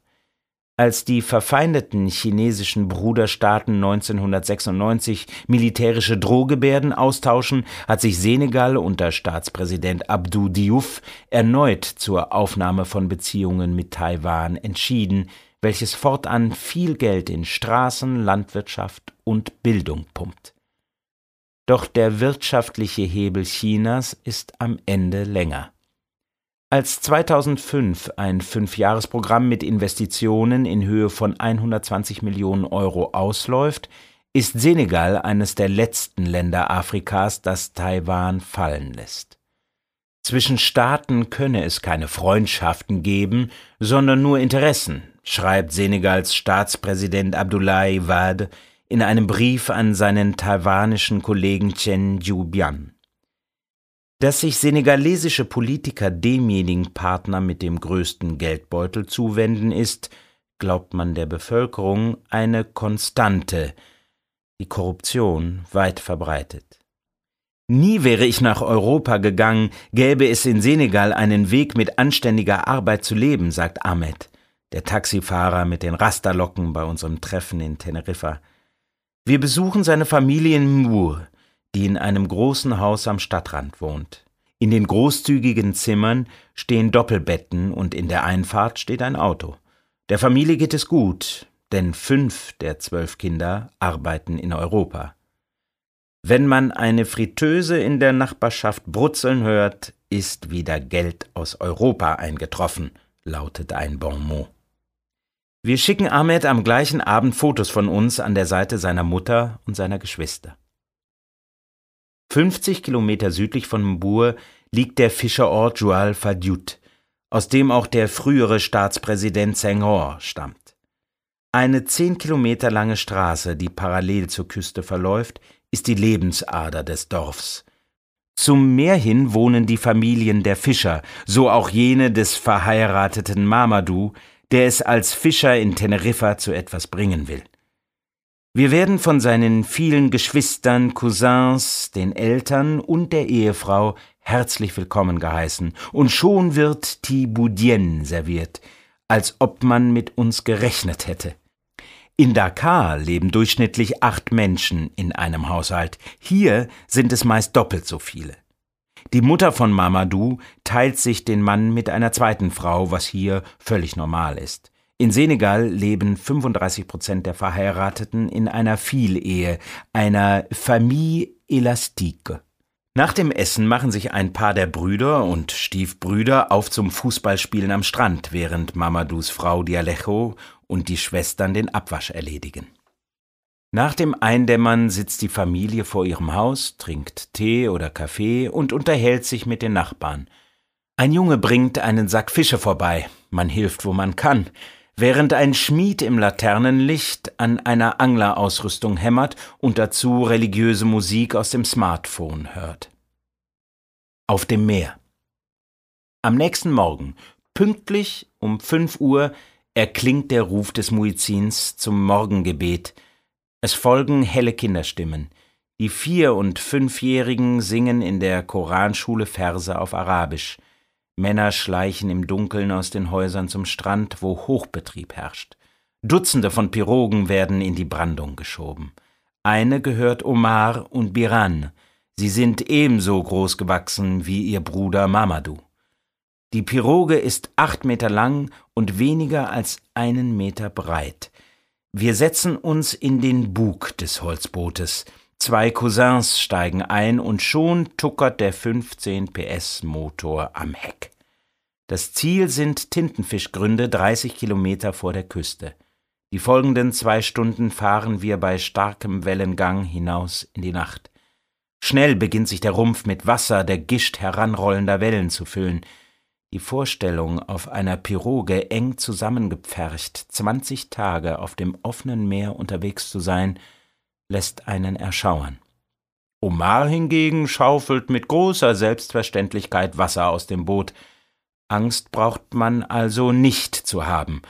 Als die verfeindeten chinesischen Bruderstaaten 1996 militärische Drohgebärden austauschen, hat sich Senegal unter Staatspräsident Abdou Diouf erneut zur Aufnahme von Beziehungen mit Taiwan entschieden, welches fortan viel Geld in Straßen, Landwirtschaft und Bildung pumpt. Doch der wirtschaftliche Hebel Chinas ist am Ende länger. Als 2005 ein Fünfjahresprogramm mit Investitionen in Höhe von 120 Millionen Euro ausläuft, ist Senegal eines der letzten Länder Afrikas, das Taiwan fallen lässt. Zwischen Staaten könne es keine Freundschaften geben, sondern nur Interessen, schreibt Senegals Staatspräsident Abdoulaye Wade in einem Brief an seinen taiwanischen Kollegen Chen Jiubian. Dass sich senegalesische Politiker demjenigen Partner mit dem größten Geldbeutel zuwenden, ist, glaubt man der Bevölkerung, eine Konstante, die Korruption weit verbreitet. Nie wäre ich nach Europa gegangen, gäbe es in Senegal einen Weg mit anständiger Arbeit zu leben, sagt Ahmed, der Taxifahrer mit den Rasterlocken bei unserem Treffen in Teneriffa. Wir besuchen seine Familie in Mur, die in einem großen Haus am Stadtrand wohnt. In den großzügigen Zimmern stehen Doppelbetten und in der Einfahrt steht ein Auto. Der Familie geht es gut, denn fünf der zwölf Kinder arbeiten in Europa. Wenn man eine Fritteuse in der Nachbarschaft brutzeln hört, ist wieder Geld aus Europa eingetroffen, lautet ein Bonmot. Wir schicken Ahmed am gleichen Abend Fotos von uns an der Seite seiner Mutter und seiner Geschwister. 50 Kilometer südlich von Mbur liegt der Fischerort Jual Fadjut, aus dem auch der frühere Staatspräsident Senghor stammt. Eine zehn Kilometer lange Straße, die parallel zur Küste verläuft, ist die Lebensader des Dorfs. Zum Meer hin wohnen die Familien der Fischer, so auch jene des verheirateten Mamadou, der es als Fischer in Teneriffa zu etwas bringen will. Wir werden von seinen vielen Geschwistern, Cousins, den Eltern und der Ehefrau herzlich willkommen geheißen, und schon wird Tiboudien serviert, als ob man mit uns gerechnet hätte. In Dakar leben durchschnittlich acht Menschen in einem Haushalt. Hier sind es meist doppelt so viele. Die Mutter von Mamadou teilt sich den Mann mit einer zweiten Frau, was hier völlig normal ist. In Senegal leben 35 Prozent der Verheirateten in einer Vielehe, einer Famille élastique. Nach dem Essen machen sich ein paar der Brüder und Stiefbrüder auf zum Fußballspielen am Strand, während Mamadous Frau Dialejo und die Schwestern den Abwasch erledigen. Nach dem Eindämmern sitzt die Familie vor ihrem Haus, trinkt Tee oder Kaffee und unterhält sich mit den Nachbarn. Ein Junge bringt einen Sack Fische vorbei, man hilft, wo man kann, während ein Schmied im Laternenlicht an einer Anglerausrüstung hämmert und dazu religiöse Musik aus dem Smartphone hört. Auf dem Meer. Am nächsten Morgen, pünktlich um fünf Uhr, erklingt der Ruf des Muizins zum Morgengebet. Es folgen helle Kinderstimmen. Die Vier- und Fünfjährigen singen in der Koranschule Verse auf Arabisch. Männer schleichen im Dunkeln aus den Häusern zum Strand, wo Hochbetrieb herrscht. Dutzende von Pirogen werden in die Brandung geschoben. Eine gehört Omar und Biran. Sie sind ebenso groß gewachsen wie ihr Bruder Mamadou. Die Piroge ist acht Meter lang und weniger als einen Meter breit. Wir setzen uns in den Bug des Holzbootes. Zwei Cousins steigen ein und schon tuckert der 15 PS Motor am Heck. Das Ziel sind Tintenfischgründe 30 Kilometer vor der Küste. Die folgenden zwei Stunden fahren wir bei starkem Wellengang hinaus in die Nacht. Schnell beginnt sich der Rumpf mit Wasser der Gischt heranrollender Wellen zu füllen. Die Vorstellung, auf einer Piroge eng zusammengepfercht zwanzig Tage auf dem offenen Meer unterwegs zu sein, lässt einen erschauern. Omar hingegen schaufelt mit großer Selbstverständlichkeit Wasser aus dem Boot. Angst braucht man also nicht zu haben.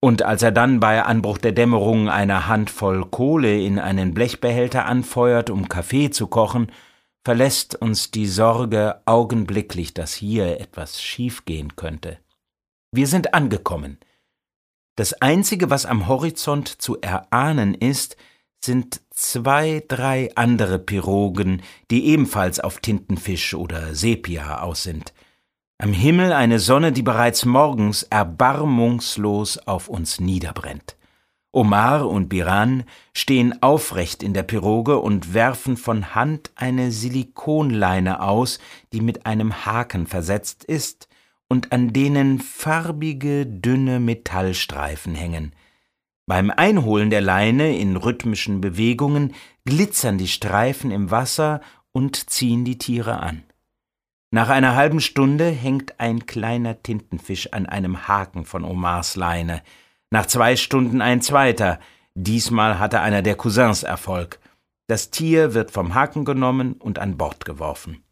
Und als er dann bei Anbruch der Dämmerung eine Handvoll Kohle in einen Blechbehälter anfeuert, um Kaffee zu kochen, verlässt uns die Sorge augenblicklich, dass hier etwas schiefgehen könnte. Wir sind angekommen. Das Einzige, was am Horizont zu erahnen ist, sind zwei, drei andere Pirogen, die ebenfalls auf Tintenfisch oder Sepia aus sind. Am Himmel eine Sonne, die bereits morgens erbarmungslos auf uns niederbrennt. Omar und Biran stehen aufrecht in der Piroge und werfen von Hand eine Silikonleine aus, die mit einem Haken versetzt ist und an denen farbige, dünne Metallstreifen hängen. Beim Einholen der Leine in rhythmischen Bewegungen glitzern die Streifen im Wasser und ziehen die Tiere an. Nach einer halben Stunde hängt ein kleiner Tintenfisch an einem Haken von Omars Leine. Nach zwei Stunden ein zweiter. Diesmal hatte einer der Cousins Erfolg. Das Tier wird vom Haken genommen und an Bord geworfen.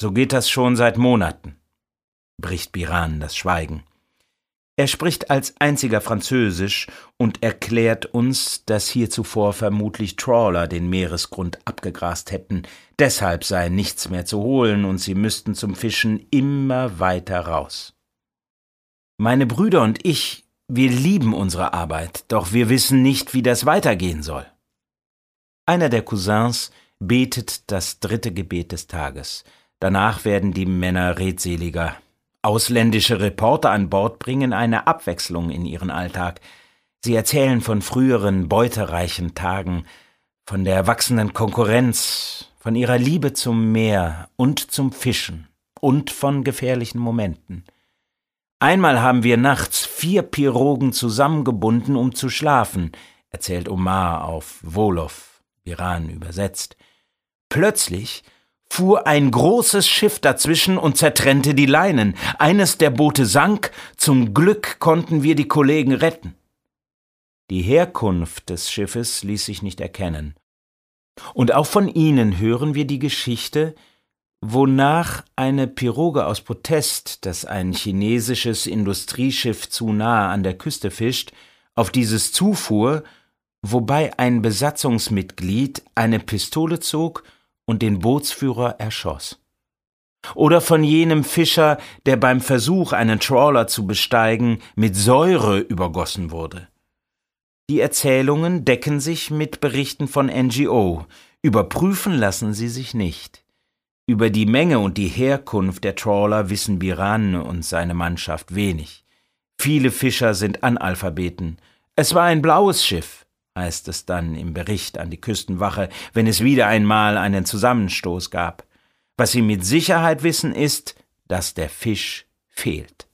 So geht das schon seit Monaten, bricht Biran das Schweigen. Er spricht als einziger Französisch und erklärt uns, dass hier zuvor vermutlich Trawler den Meeresgrund abgegrast hätten, deshalb sei nichts mehr zu holen und sie müssten zum Fischen immer weiter raus. Meine Brüder und ich wir lieben unsere Arbeit, doch wir wissen nicht, wie das weitergehen soll. Einer der Cousins betet das dritte Gebet des Tages. Danach werden die Männer redseliger. Ausländische Reporter an Bord bringen eine Abwechslung in ihren Alltag. Sie erzählen von früheren beutereichen Tagen, von der wachsenden Konkurrenz, von ihrer Liebe zum Meer und zum Fischen und von gefährlichen Momenten. Einmal haben wir nachts vier Pirogen zusammengebunden, um zu schlafen, erzählt Omar auf Wolof, Iran übersetzt. Plötzlich fuhr ein großes Schiff dazwischen und zertrennte die Leinen. Eines der Boote sank, zum Glück konnten wir die Kollegen retten. Die Herkunft des Schiffes ließ sich nicht erkennen. Und auch von ihnen hören wir die Geschichte, wonach eine Piroge aus Protest, das ein chinesisches Industrieschiff zu nahe an der Küste fischt, auf dieses zufuhr, wobei ein Besatzungsmitglied eine Pistole zog und den Bootsführer erschoss. Oder von jenem Fischer, der beim Versuch, einen Trawler zu besteigen, mit Säure übergossen wurde. Die Erzählungen decken sich mit Berichten von NGO, überprüfen lassen sie sich nicht. Über die Menge und die Herkunft der Trawler wissen Biran und seine Mannschaft wenig. Viele Fischer sind Analphabeten. Es war ein blaues Schiff, heißt es dann im Bericht an die Küstenwache, wenn es wieder einmal einen Zusammenstoß gab. Was sie mit Sicherheit wissen ist, dass der Fisch fehlt.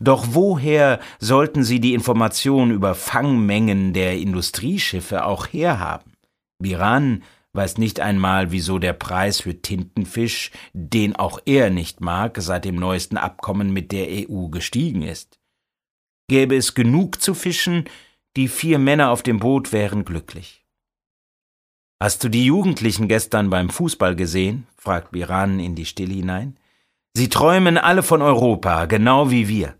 Doch woher sollten sie die Information über Fangmengen der Industrieschiffe auch herhaben? Biran weiß nicht einmal, wieso der Preis für Tintenfisch, den auch er nicht mag, seit dem neuesten Abkommen mit der EU gestiegen ist. Gäbe es genug zu fischen, die vier Männer auf dem Boot wären glücklich. Hast du die Jugendlichen gestern beim Fußball gesehen? fragt Biran in die Stille hinein. Sie träumen alle von Europa, genau wie wir.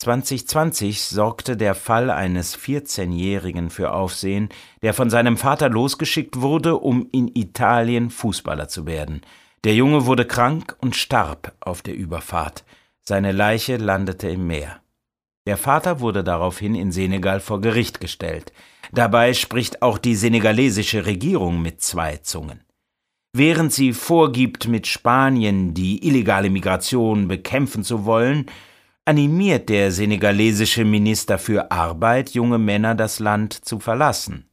2020 sorgte der Fall eines 14-Jährigen für Aufsehen, der von seinem Vater losgeschickt wurde, um in Italien Fußballer zu werden. Der Junge wurde krank und starb auf der Überfahrt. Seine Leiche landete im Meer. Der Vater wurde daraufhin in Senegal vor Gericht gestellt. Dabei spricht auch die senegalesische Regierung mit zwei Zungen. Während sie vorgibt, mit Spanien die illegale Migration bekämpfen zu wollen, animiert der senegalesische Minister für Arbeit junge Männer, das Land zu verlassen.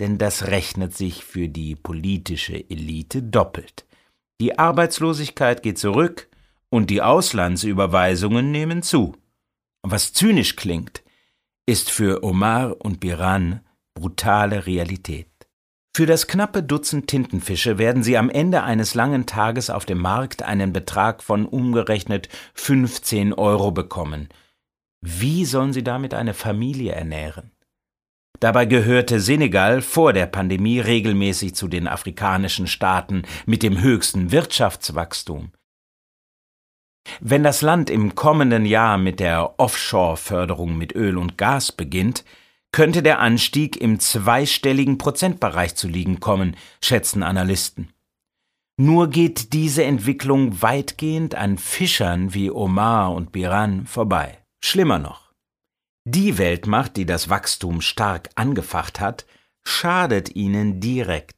Denn das rechnet sich für die politische Elite doppelt. Die Arbeitslosigkeit geht zurück und die Auslandsüberweisungen nehmen zu. Was zynisch klingt, ist für Omar und Biran brutale Realität. Für das knappe Dutzend Tintenfische werden sie am Ende eines langen Tages auf dem Markt einen Betrag von umgerechnet 15 Euro bekommen. Wie sollen sie damit eine Familie ernähren? Dabei gehörte Senegal vor der Pandemie regelmäßig zu den afrikanischen Staaten mit dem höchsten Wirtschaftswachstum. Wenn das Land im kommenden Jahr mit der Offshore-Förderung mit Öl und Gas beginnt, könnte der Anstieg im zweistelligen Prozentbereich zu liegen kommen, schätzen Analysten. Nur geht diese Entwicklung weitgehend an Fischern wie Omar und Biran vorbei. Schlimmer noch. Die Weltmacht, die das Wachstum stark angefacht hat, schadet ihnen direkt.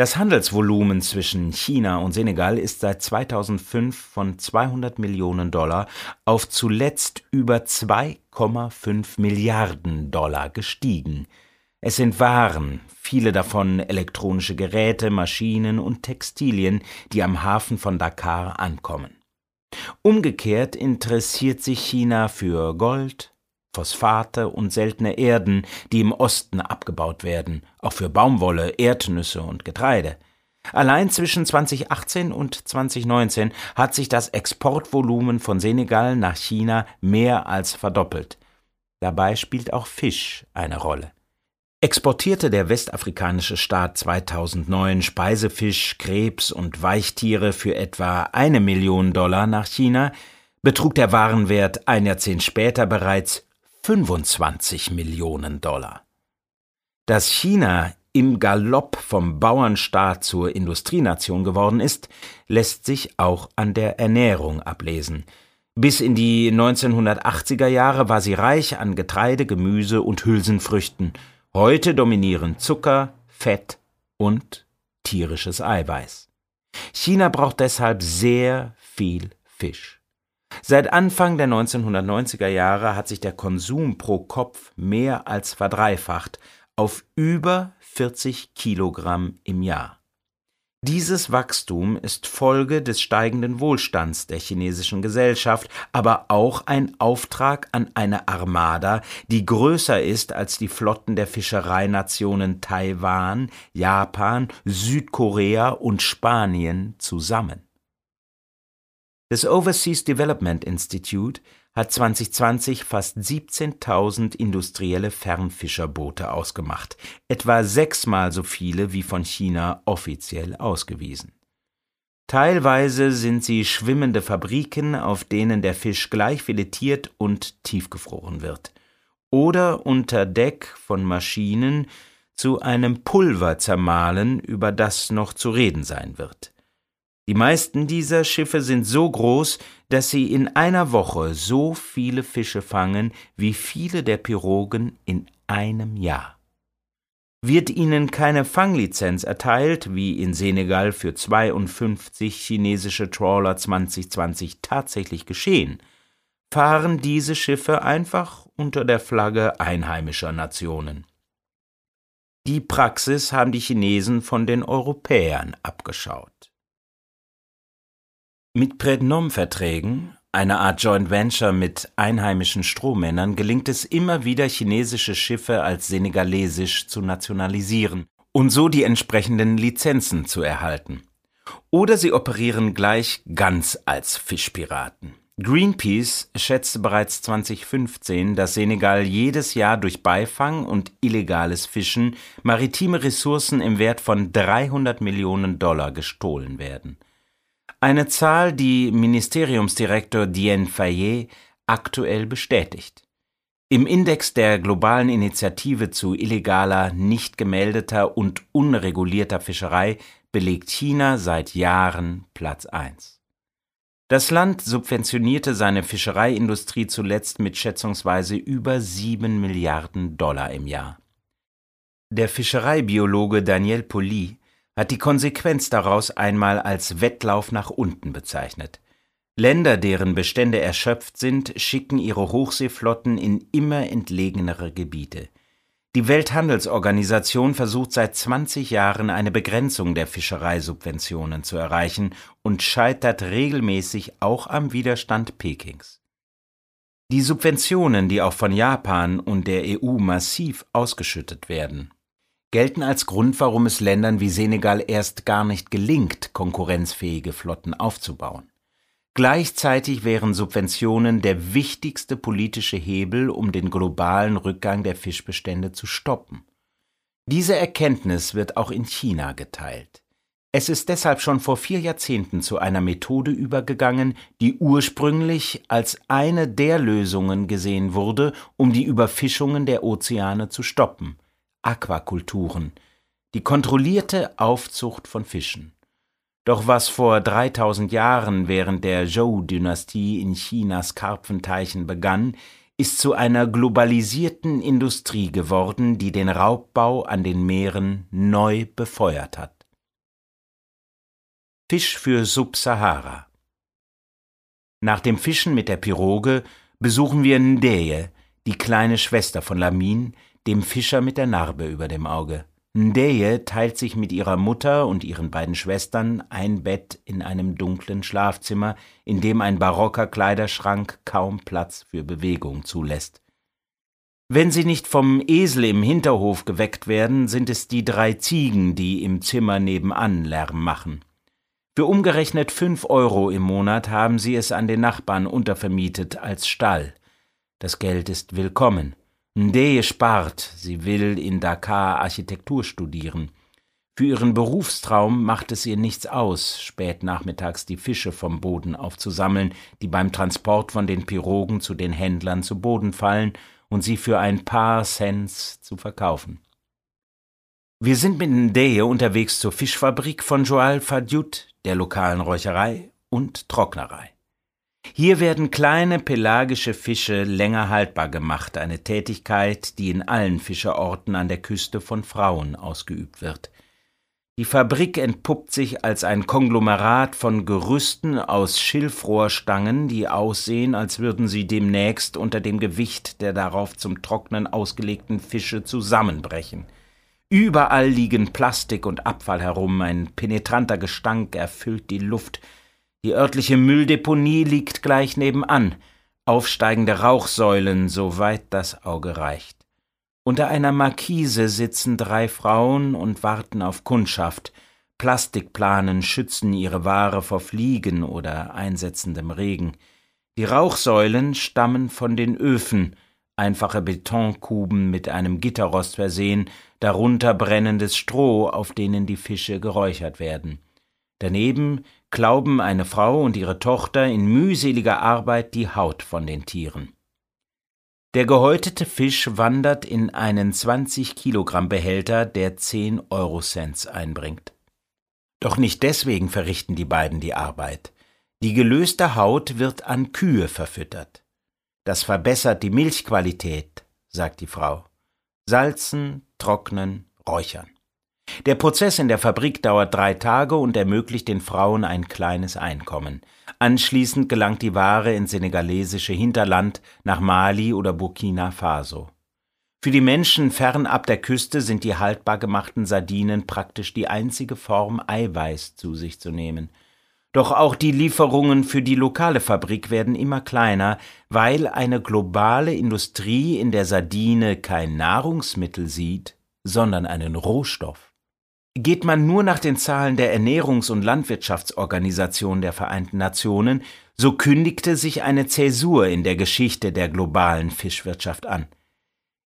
Das Handelsvolumen zwischen China und Senegal ist seit 2005 von 200 Millionen Dollar auf zuletzt über 2,5 Milliarden Dollar gestiegen. Es sind Waren, viele davon elektronische Geräte, Maschinen und Textilien, die am Hafen von Dakar ankommen. Umgekehrt interessiert sich China für Gold, Phosphate und seltene Erden, die im Osten abgebaut werden, auch für Baumwolle, Erdnüsse und Getreide. Allein zwischen 2018 und 2019 hat sich das Exportvolumen von Senegal nach China mehr als verdoppelt. Dabei spielt auch Fisch eine Rolle. Exportierte der westafrikanische Staat 2009 Speisefisch, Krebs und Weichtiere für etwa eine Million Dollar nach China, betrug der Warenwert ein Jahrzehnt später bereits 25 Millionen Dollar. Dass China im Galopp vom Bauernstaat zur Industrienation geworden ist, lässt sich auch an der Ernährung ablesen. Bis in die 1980er Jahre war sie reich an Getreide, Gemüse und Hülsenfrüchten. Heute dominieren Zucker, Fett und tierisches Eiweiß. China braucht deshalb sehr viel Fisch. Seit Anfang der 1990er Jahre hat sich der Konsum pro Kopf mehr als verdreifacht auf über 40 Kilogramm im Jahr. Dieses Wachstum ist Folge des steigenden Wohlstands der chinesischen Gesellschaft, aber auch ein Auftrag an eine Armada, die größer ist als die Flotten der Fischereinationen Taiwan, Japan, Südkorea und Spanien zusammen. Das Overseas Development Institute hat 2020 fast 17.000 industrielle Fernfischerboote ausgemacht, etwa sechsmal so viele wie von China offiziell ausgewiesen. Teilweise sind sie schwimmende Fabriken, auf denen der Fisch gleich filetiert und tiefgefroren wird, oder unter Deck von Maschinen zu einem Pulver zermahlen, über das noch zu reden sein wird. Die meisten dieser Schiffe sind so groß, dass sie in einer Woche so viele Fische fangen wie viele der Pirogen in einem Jahr. Wird ihnen keine Fanglizenz erteilt, wie in Senegal für 52 chinesische Trawler 2020 tatsächlich geschehen, fahren diese Schiffe einfach unter der Flagge einheimischer Nationen. Die Praxis haben die Chinesen von den Europäern abgeschaut. Mit Prednom-Verträgen, einer Art Joint Venture mit einheimischen Strohmännern, gelingt es immer wieder, chinesische Schiffe als senegalesisch zu nationalisieren und so die entsprechenden Lizenzen zu erhalten. Oder sie operieren gleich ganz als Fischpiraten. Greenpeace schätzte bereits 2015, dass Senegal jedes Jahr durch Beifang und illegales Fischen maritime Ressourcen im Wert von 300 Millionen Dollar gestohlen werden. Eine Zahl, die Ministeriumsdirektor Diane Fayet aktuell bestätigt. Im Index der globalen Initiative zu illegaler, nicht gemeldeter und unregulierter Fischerei belegt China seit Jahren Platz 1. Das Land subventionierte seine Fischereiindustrie zuletzt mit schätzungsweise über 7 Milliarden Dollar im Jahr. Der Fischereibiologe Daniel Poli hat die Konsequenz daraus einmal als Wettlauf nach unten bezeichnet. Länder, deren Bestände erschöpft sind, schicken ihre Hochseeflotten in immer entlegenere Gebiete. Die Welthandelsorganisation versucht seit 20 Jahren eine Begrenzung der Fischereisubventionen zu erreichen und scheitert regelmäßig auch am Widerstand Pekings. Die Subventionen, die auch von Japan und der EU massiv ausgeschüttet werden, gelten als Grund, warum es Ländern wie Senegal erst gar nicht gelingt, konkurrenzfähige Flotten aufzubauen. Gleichzeitig wären Subventionen der wichtigste politische Hebel, um den globalen Rückgang der Fischbestände zu stoppen. Diese Erkenntnis wird auch in China geteilt. Es ist deshalb schon vor vier Jahrzehnten zu einer Methode übergegangen, die ursprünglich als eine der Lösungen gesehen wurde, um die Überfischungen der Ozeane zu stoppen – Aquakulturen, die kontrollierte Aufzucht von Fischen. Doch was vor 3000 Jahren während der Zhou-Dynastie in Chinas Karpfenteichen begann, ist zu einer globalisierten Industrie geworden, die den Raubbau an den Meeren neu befeuert hat. Fisch für Subsahara Nach dem Fischen mit der Piroge besuchen wir Ndeye, die kleine Schwester von Lamin, dem Fischer mit der Narbe über dem Auge. Ndeye teilt sich mit ihrer Mutter und ihren beiden Schwestern ein Bett in einem dunklen Schlafzimmer, in dem ein barocker Kleiderschrank kaum Platz für Bewegung zulässt. Wenn sie nicht vom Esel im Hinterhof geweckt werden, sind es die drei Ziegen, die im Zimmer nebenan Lärm machen. Für umgerechnet fünf Euro im Monat haben sie es an den Nachbarn untervermietet als Stall. Das Geld ist willkommen. Ndeye spart, sie will in Dakar Architektur studieren. Für ihren Berufstraum macht es ihr nichts aus, spät nachmittags die Fische vom Boden aufzusammeln, die beim Transport von den Pirogen zu den Händlern zu Boden fallen und sie für ein paar Cents zu verkaufen. Wir sind mit Ndeye unterwegs zur Fischfabrik von Joal Fadjut, der lokalen Räucherei und Trocknerei. Hier werden kleine pelagische Fische länger haltbar gemacht, eine Tätigkeit, die in allen Fischerorten an der Küste von Frauen ausgeübt wird. Die Fabrik entpuppt sich als ein Konglomerat von Gerüsten aus Schilfrohrstangen, die aussehen, als würden sie demnächst unter dem Gewicht der darauf zum Trocknen ausgelegten Fische zusammenbrechen. Überall liegen Plastik und Abfall herum, ein penetranter Gestank erfüllt die Luft. Die örtliche Mülldeponie liegt gleich nebenan, aufsteigende Rauchsäulen, soweit das Auge reicht. Unter einer Markise sitzen drei Frauen und warten auf Kundschaft. Plastikplanen schützen ihre Ware vor Fliegen oder einsetzendem Regen. Die Rauchsäulen stammen von den Öfen, einfache Betonkuben mit einem Gitterrost versehen, darunter brennendes Stroh, auf denen die Fische geräuchert werden. Daneben klauben eine Frau und ihre Tochter in mühseliger Arbeit die Haut von den Tieren. Der gehäutete Fisch wandert in einen 20 Kilogramm Behälter, der 10 Eurocents einbringt. Doch nicht deswegen verrichten die beiden die Arbeit. Die gelöste Haut wird an Kühe verfüttert. Das verbessert die Milchqualität, sagt die Frau. Salzen, trocknen, räuchern. Der Prozess in der Fabrik dauert drei Tage und ermöglicht den Frauen ein kleines Einkommen. Anschließend gelangt die Ware ins senegalesische Hinterland, nach Mali oder Burkina Faso. Für die Menschen fernab der Küste sind die haltbar gemachten Sardinen praktisch die einzige Form, Eiweiß zu sich zu nehmen. Doch auch die Lieferungen für die lokale Fabrik werden immer kleiner, weil eine globale Industrie in der Sardine kein Nahrungsmittel sieht, sondern einen Rohstoff. Geht man nur nach den Zahlen der Ernährungs- und Landwirtschaftsorganisation der Vereinten Nationen, so kündigte sich eine Zäsur in der Geschichte der globalen Fischwirtschaft an.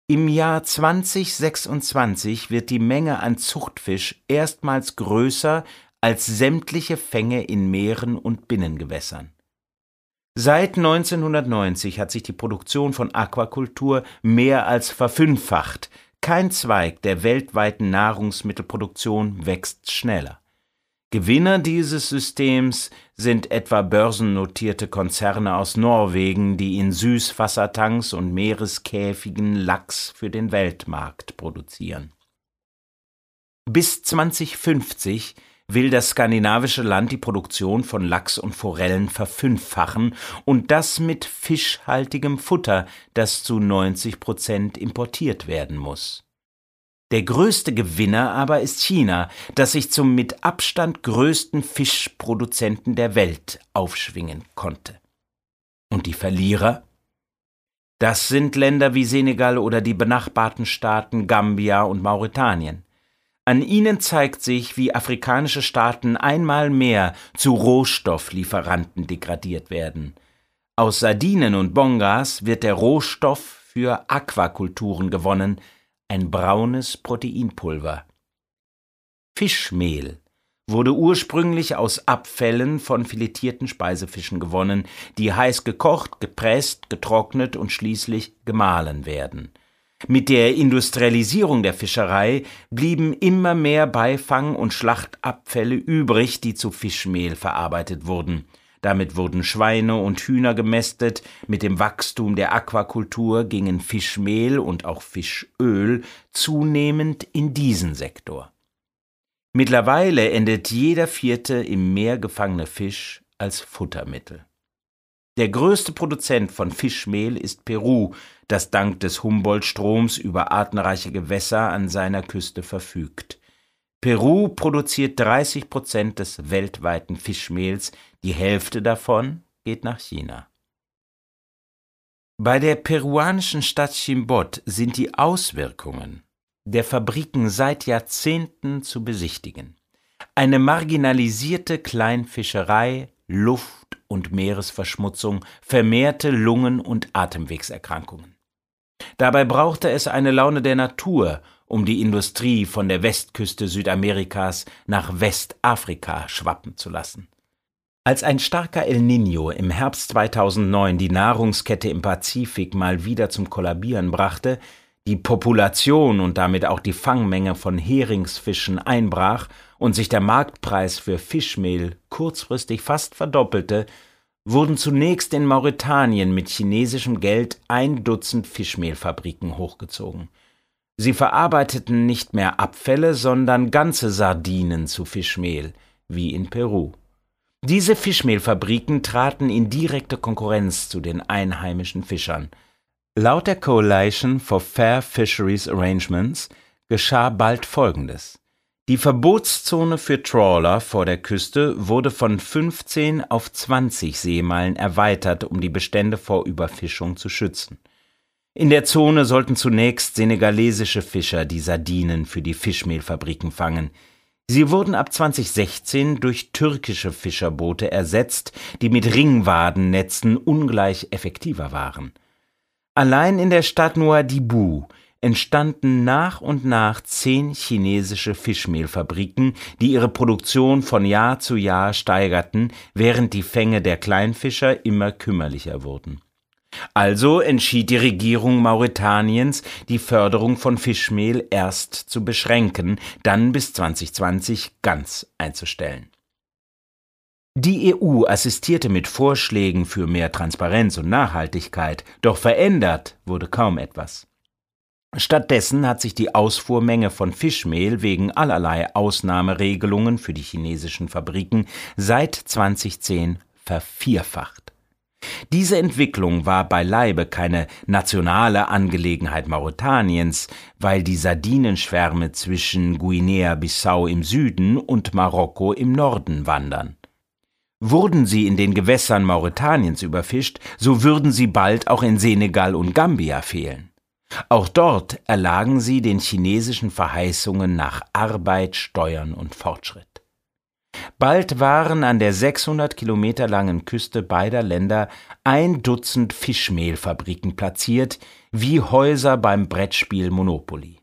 Im Jahr 2026 wird die Menge an Zuchtfisch erstmals größer als sämtliche Fänge in Meeren und Binnengewässern. Seit 1990 hat sich die Produktion von Aquakultur mehr als verfünffacht, kein Zweig der weltweiten Nahrungsmittelproduktion wächst schneller. Gewinner dieses Systems sind etwa börsennotierte Konzerne aus Norwegen, die in Süßwassertanks und Meereskäfigen Lachs für den Weltmarkt produzieren. Bis 2050 will das skandinavische Land die Produktion von Lachs und Forellen verfünffachen und das mit fischhaltigem Futter, das zu 90 Prozent importiert werden muss. Der größte Gewinner aber ist China, das sich zum mit Abstand größten Fischproduzenten der Welt aufschwingen konnte. Und die Verlierer? Das sind Länder wie Senegal oder die benachbarten Staaten Gambia und Mauretanien. An ihnen zeigt sich, wie afrikanische Staaten einmal mehr zu Rohstofflieferanten degradiert werden. Aus Sardinen und Bongas wird der Rohstoff für Aquakulturen gewonnen, ein braunes Proteinpulver. Fischmehl wurde ursprünglich aus Abfällen von filetierten Speisefischen gewonnen, die heiß gekocht, gepresst, getrocknet und schließlich gemahlen werden. Mit der Industrialisierung der Fischerei blieben immer mehr Beifang und Schlachtabfälle übrig, die zu Fischmehl verarbeitet wurden. Damit wurden Schweine und Hühner gemästet, mit dem Wachstum der Aquakultur gingen Fischmehl und auch Fischöl zunehmend in diesen Sektor. Mittlerweile endet jeder vierte im Meer gefangene Fisch als Futtermittel. Der größte Produzent von Fischmehl ist Peru, das dank des Humboldt-Stroms über artenreiche Gewässer an seiner Küste verfügt. Peru produziert 30 Prozent des weltweiten Fischmehls, die Hälfte davon geht nach China. Bei der peruanischen Stadt Chimbot sind die Auswirkungen der Fabriken seit Jahrzehnten zu besichtigen. Eine marginalisierte Kleinfischerei, Luft- und Meeresverschmutzung, vermehrte Lungen- und Atemwegserkrankungen. Dabei brauchte es eine Laune der Natur, um die Industrie von der Westküste Südamerikas nach Westafrika schwappen zu lassen. Als ein starker El Niño im Herbst 2009 die Nahrungskette im Pazifik mal wieder zum Kollabieren brachte, die Population und damit auch die Fangmenge von Heringsfischen einbrach und sich der Marktpreis für Fischmehl kurzfristig fast verdoppelte, wurden zunächst in Mauretanien mit chinesischem Geld ein Dutzend Fischmehlfabriken hochgezogen. Sie verarbeiteten nicht mehr Abfälle, sondern ganze Sardinen zu Fischmehl, wie in Peru. Diese Fischmehlfabriken traten in direkte Konkurrenz zu den einheimischen Fischern. Laut der Coalition for Fair Fisheries Arrangements geschah bald Folgendes. Die Verbotszone für Trawler vor der Küste wurde von 15 auf 20 Seemeilen erweitert, um die Bestände vor Überfischung zu schützen. In der Zone sollten zunächst senegalesische Fischer die Sardinen für die Fischmehlfabriken fangen. Sie wurden ab 2016 durch türkische Fischerboote ersetzt, die mit Ringwadennetzen ungleich effektiver waren. Allein in der Stadt Nouadhibou entstanden nach und nach zehn chinesische Fischmehlfabriken, die ihre Produktion von Jahr zu Jahr steigerten, während die Fänge der Kleinfischer immer kümmerlicher wurden. Also entschied die Regierung Mauretaniens, die Förderung von Fischmehl erst zu beschränken, dann bis 2020 ganz einzustellen. Die EU assistierte mit Vorschlägen für mehr Transparenz und Nachhaltigkeit, doch verändert wurde kaum etwas. Stattdessen hat sich die Ausfuhrmenge von Fischmehl wegen allerlei Ausnahmeregelungen für die chinesischen Fabriken seit 2010 vervierfacht. Diese Entwicklung war beileibe keine nationale Angelegenheit Mauretaniens, weil die Sardinenschwärme zwischen Guinea-Bissau im Süden und Marokko im Norden wandern. Wurden sie in den Gewässern Mauretaniens überfischt, so würden sie bald auch in Senegal und Gambia fehlen. Auch dort erlagen sie den chinesischen Verheißungen nach Arbeit, Steuern und Fortschritt. Bald waren an der 600 Kilometer langen Küste beider Länder ein Dutzend Fischmehlfabriken platziert, wie Häuser beim Brettspiel Monopoly.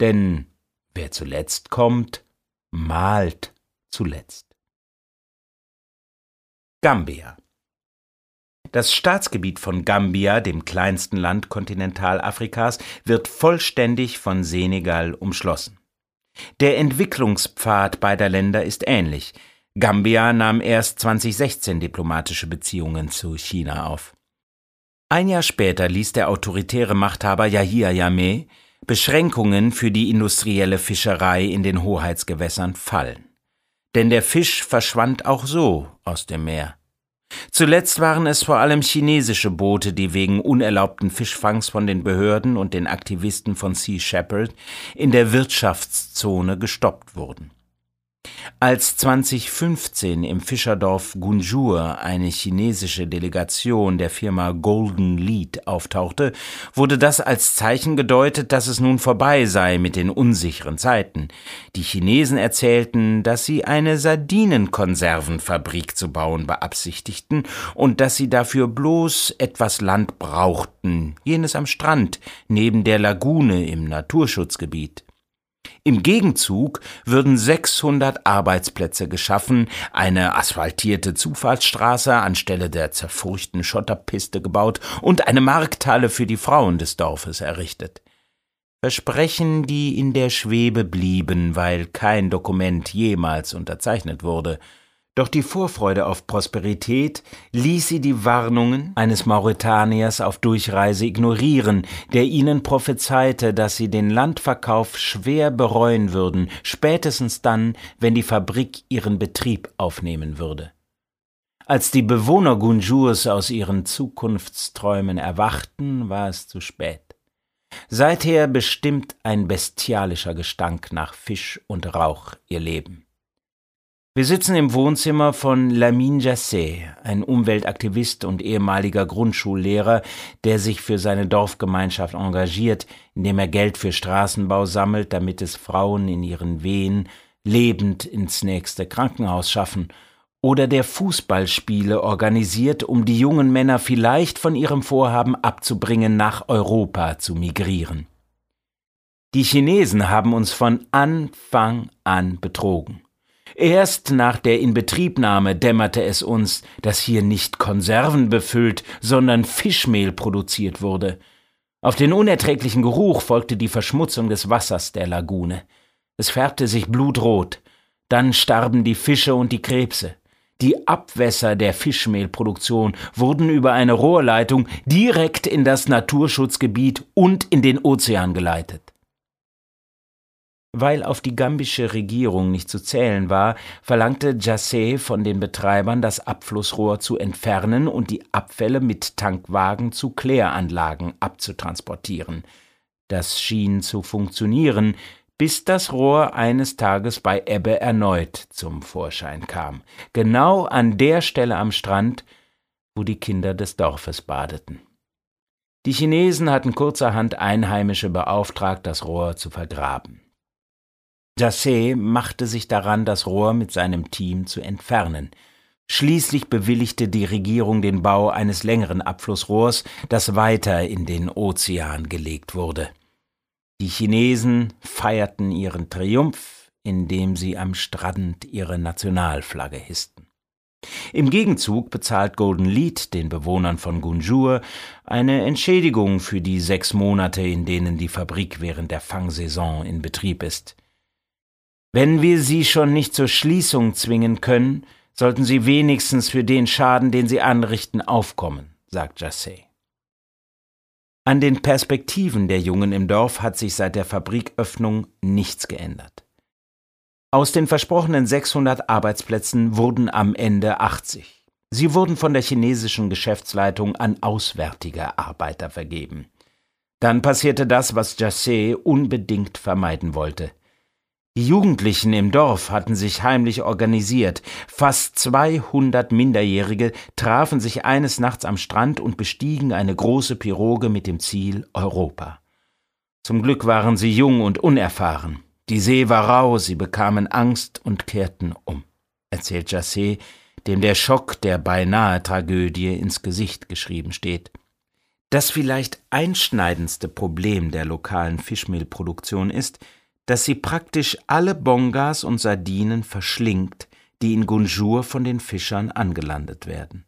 Denn wer zuletzt kommt, malt zuletzt. Gambia das Staatsgebiet von Gambia, dem kleinsten Land Kontinentalafrikas, wird vollständig von Senegal umschlossen. Der Entwicklungspfad beider Länder ist ähnlich. Gambia nahm erst 2016 diplomatische Beziehungen zu China auf. Ein Jahr später ließ der autoritäre Machthaber Yahya Jammeh Beschränkungen für die industrielle Fischerei in den Hoheitsgewässern fallen. Denn der Fisch verschwand auch so aus dem Meer. Zuletzt waren es vor allem chinesische Boote, die wegen unerlaubten Fischfangs von den Behörden und den Aktivisten von Sea Shepherd in der Wirtschaftszone gestoppt wurden. Als 2015 im Fischerdorf Gunjur eine chinesische Delegation der Firma Golden Lead auftauchte, wurde das als Zeichen gedeutet, dass es nun vorbei sei mit den unsicheren Zeiten. Die Chinesen erzählten, dass sie eine Sardinenkonservenfabrik zu bauen beabsichtigten und dass sie dafür bloß etwas Land brauchten, jenes am Strand, neben der Lagune im Naturschutzgebiet. Im Gegenzug würden 600 Arbeitsplätze geschaffen, eine asphaltierte Zufahrtsstraße anstelle der zerfurchten Schotterpiste gebaut und eine Markthalle für die Frauen des Dorfes errichtet. Versprechen, die in der Schwebe blieben, weil kein Dokument jemals unterzeichnet wurde, doch die Vorfreude auf Prosperität ließ sie die Warnungen eines Mauretaniers auf Durchreise ignorieren, der ihnen prophezeite, dass sie den Landverkauf schwer bereuen würden, spätestens dann, wenn die Fabrik ihren Betrieb aufnehmen würde. Als die Bewohner Gunjurs aus ihren Zukunftsträumen erwachten, war es zu spät. Seither bestimmt ein bestialischer Gestank nach Fisch und Rauch ihr Leben. Wir sitzen im Wohnzimmer von Lamine Jassé, ein Umweltaktivist und ehemaliger Grundschullehrer, der sich für seine Dorfgemeinschaft engagiert, indem er Geld für Straßenbau sammelt, damit es Frauen in ihren Wehen lebend ins nächste Krankenhaus schaffen, oder der Fußballspiele organisiert, um die jungen Männer vielleicht von ihrem Vorhaben abzubringen, nach Europa zu migrieren. Die Chinesen haben uns von Anfang an betrogen. Erst nach der Inbetriebnahme dämmerte es uns, dass hier nicht Konserven befüllt, sondern Fischmehl produziert wurde. Auf den unerträglichen Geruch folgte die Verschmutzung des Wassers der Lagune. Es färbte sich blutrot. Dann starben die Fische und die Krebse. Die Abwässer der Fischmehlproduktion wurden über eine Rohrleitung direkt in das Naturschutzgebiet und in den Ozean geleitet. Weil auf die gambische Regierung nicht zu zählen war, verlangte Jassé von den Betreibern, das Abflussrohr zu entfernen und die Abfälle mit Tankwagen zu Kläranlagen abzutransportieren. Das schien zu funktionieren, bis das Rohr eines Tages bei Ebbe erneut zum Vorschein kam, genau an der Stelle am Strand, wo die Kinder des Dorfes badeten. Die Chinesen hatten kurzerhand Einheimische beauftragt, das Rohr zu vergraben. Jassé machte sich daran, das Rohr mit seinem Team zu entfernen. Schließlich bewilligte die Regierung den Bau eines längeren Abflussrohrs, das weiter in den Ozean gelegt wurde. Die Chinesen feierten ihren Triumph, indem sie am Strand ihre Nationalflagge hissten. Im Gegenzug bezahlt Golden Lead den Bewohnern von Gunjur eine Entschädigung für die sechs Monate, in denen die Fabrik während der Fangsaison in Betrieb ist. Wenn wir sie schon nicht zur Schließung zwingen können, sollten sie wenigstens für den Schaden, den sie anrichten, aufkommen, sagt Jassé. An den Perspektiven der Jungen im Dorf hat sich seit der Fabriköffnung nichts geändert. Aus den versprochenen 600 Arbeitsplätzen wurden am Ende 80. Sie wurden von der chinesischen Geschäftsleitung an auswärtige Arbeiter vergeben. Dann passierte das, was Jassé unbedingt vermeiden wollte – die Jugendlichen im Dorf hatten sich heimlich organisiert. Fast 200 Minderjährige trafen sich eines Nachts am Strand und bestiegen eine große Piroge mit dem Ziel Europa. Zum Glück waren sie jung und unerfahren. Die See war rau, sie bekamen Angst und kehrten um, erzählt Jassé, dem der Schock der beinahe Tragödie ins Gesicht geschrieben steht. Das vielleicht einschneidendste Problem der lokalen Fischmehlproduktion ist, dass sie praktisch alle Bongas und Sardinen verschlingt, die in Gunjur von den Fischern angelandet werden.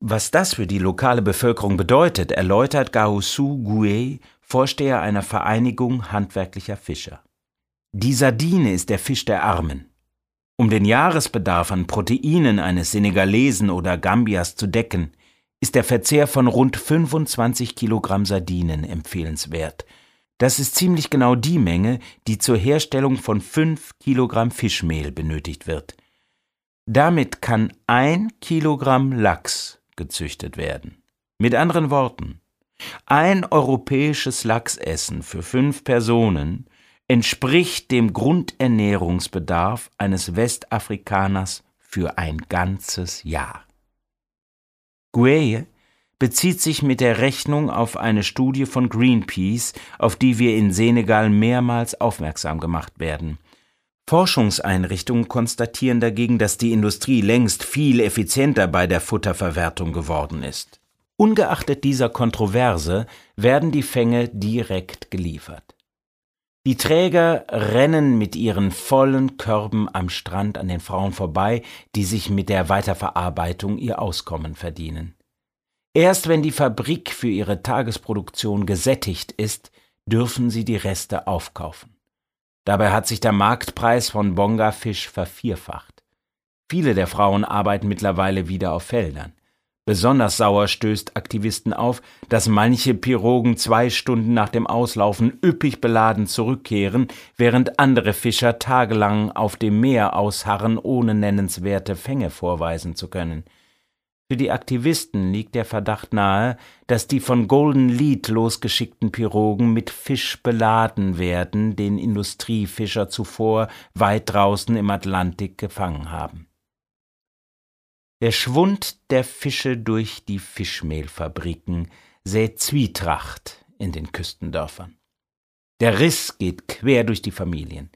Was das für die lokale Bevölkerung bedeutet, erläutert Gaoussou Goué, Vorsteher einer Vereinigung handwerklicher Fischer. Die Sardine ist der Fisch der Armen. Um den Jahresbedarf an Proteinen eines Senegalesen oder Gambias zu decken, ist der Verzehr von rund 25 Kilogramm Sardinen empfehlenswert, das ist ziemlich genau die Menge, die zur Herstellung von fünf Kilogramm Fischmehl benötigt wird. Damit kann ein Kilogramm Lachs gezüchtet werden. Mit anderen Worten, ein europäisches Lachsessen für fünf Personen entspricht dem Grundernährungsbedarf eines Westafrikaners für ein ganzes Jahr. Gueye bezieht sich mit der Rechnung auf eine Studie von Greenpeace, auf die wir in Senegal mehrmals aufmerksam gemacht werden. Forschungseinrichtungen konstatieren dagegen, dass die Industrie längst viel effizienter bei der Futterverwertung geworden ist. Ungeachtet dieser Kontroverse werden die Fänge direkt geliefert. Die Träger rennen mit ihren vollen Körben am Strand an den Frauen vorbei, die sich mit der Weiterverarbeitung ihr Auskommen verdienen. Erst wenn die Fabrik für ihre Tagesproduktion gesättigt ist, dürfen sie die Reste aufkaufen. Dabei hat sich der Marktpreis von Bonga-Fisch vervierfacht. Viele der Frauen arbeiten mittlerweile wieder auf Feldern. Besonders sauer stößt Aktivisten auf, dass manche Pirogen zwei Stunden nach dem Auslaufen üppig beladen zurückkehren, während andere Fischer tagelang auf dem Meer ausharren, ohne nennenswerte Fänge vorweisen zu können. Für die Aktivisten liegt der Verdacht nahe, dass die von Golden Lead losgeschickten Pirogen mit Fisch beladen werden, den Industriefischer zuvor weit draußen im Atlantik gefangen haben. Der Schwund der Fische durch die Fischmehlfabriken sät Zwietracht in den Küstendörfern. Der Riss geht quer durch die Familien.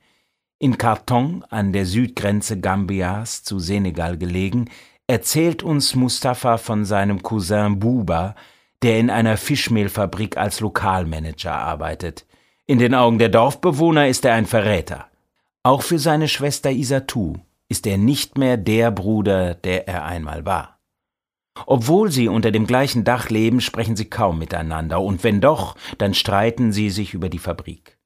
In Karton, an der Südgrenze Gambias zu Senegal gelegen, erzählt uns Mustafa von seinem Cousin Buba, der in einer Fischmehlfabrik als Lokalmanager arbeitet. In den Augen der Dorfbewohner ist er ein Verräter. Auch für seine Schwester Isatu ist er nicht mehr der Bruder, der er einmal war. Obwohl sie unter dem gleichen Dach leben, sprechen sie kaum miteinander, und wenn doch, dann streiten sie sich über die Fabrik.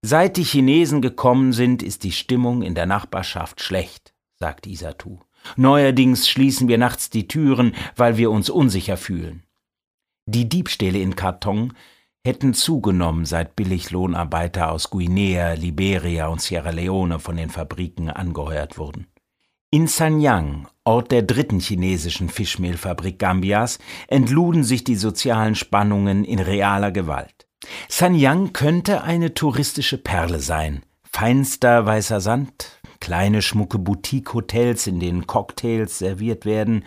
Seit die Chinesen gekommen sind, ist die Stimmung in der Nachbarschaft schlecht, sagt Isatu. Neuerdings schließen wir nachts die Türen, weil wir uns unsicher fühlen. Die Diebstähle in Karton hätten zugenommen, seit Billiglohnarbeiter aus Guinea, Liberia und Sierra Leone von den Fabriken angeheuert wurden. In Sanyang, Ort der dritten chinesischen Fischmehlfabrik Gambias, entluden sich die sozialen Spannungen in realer Gewalt. Sanyang könnte eine touristische Perle sein. Feinster weißer Sand, kleine schmucke Boutique-Hotels, in denen Cocktails serviert werden,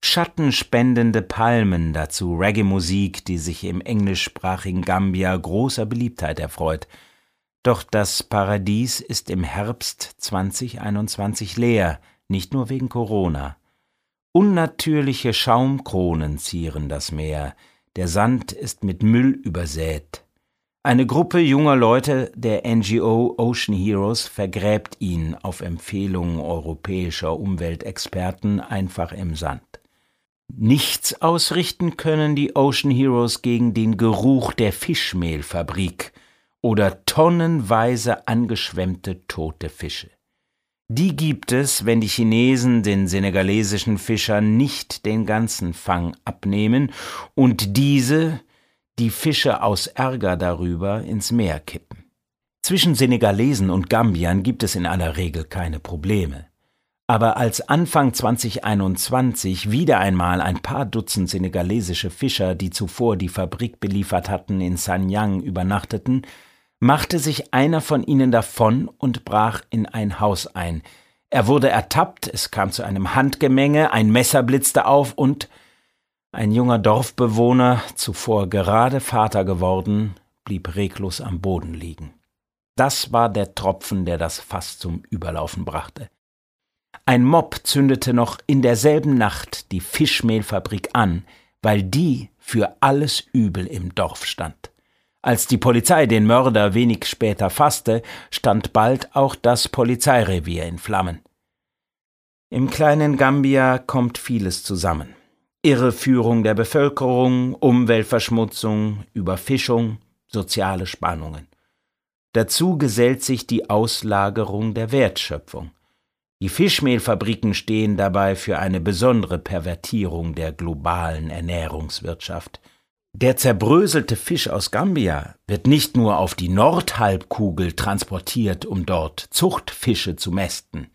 schattenspendende Palmen, dazu Reggae-Musik, die sich im englischsprachigen Gambia großer Beliebtheit erfreut. Doch das Paradies ist im Herbst 2021 leer, nicht nur wegen Corona. Unnatürliche Schaumkronen zieren das Meer, der Sand ist mit Müll übersät. Eine Gruppe junger Leute der NGO Ocean Heroes vergräbt ihn auf Empfehlung europäischer Umweltexperten einfach im Sand. Nichts ausrichten können die Ocean Heroes gegen den Geruch der Fischmehlfabrik oder tonnenweise angeschwemmte tote Fische. Die gibt es, wenn die Chinesen den senegalesischen Fischern nicht den ganzen Fang abnehmen und diese die Fische aus Ärger darüber ins Meer kippen. Zwischen Senegalesen und Gambiern gibt es in aller Regel keine Probleme. Aber als Anfang 2021 wieder einmal ein paar Dutzend senegalesische Fischer, die zuvor die Fabrik beliefert hatten, in Sanyang übernachteten, machte sich einer von ihnen davon und brach in ein Haus ein. Er wurde ertappt, es kam zu einem Handgemenge, ein Messer blitzte auf und ein junger Dorfbewohner, zuvor gerade Vater geworden, blieb reglos am Boden liegen. Das war der Tropfen, der das Fass zum Überlaufen brachte. Ein Mob zündete noch in derselben Nacht die Fischmehlfabrik an, weil die für alles Übel im Dorf stand. Als die Polizei den Mörder wenig später fasste, stand bald auch das Polizeirevier in Flammen. Im kleinen Gambia kommt vieles zusammen. Irreführung der Bevölkerung, Umweltverschmutzung, Überfischung, soziale Spannungen. Dazu gesellt sich die Auslagerung der Wertschöpfung. Die Fischmehlfabriken stehen dabei für eine besondere Pervertierung der globalen Ernährungswirtschaft. Der zerbröselte Fisch aus Gambia wird nicht nur auf die Nordhalbkugel transportiert, um dort Zuchtfische zu mästen.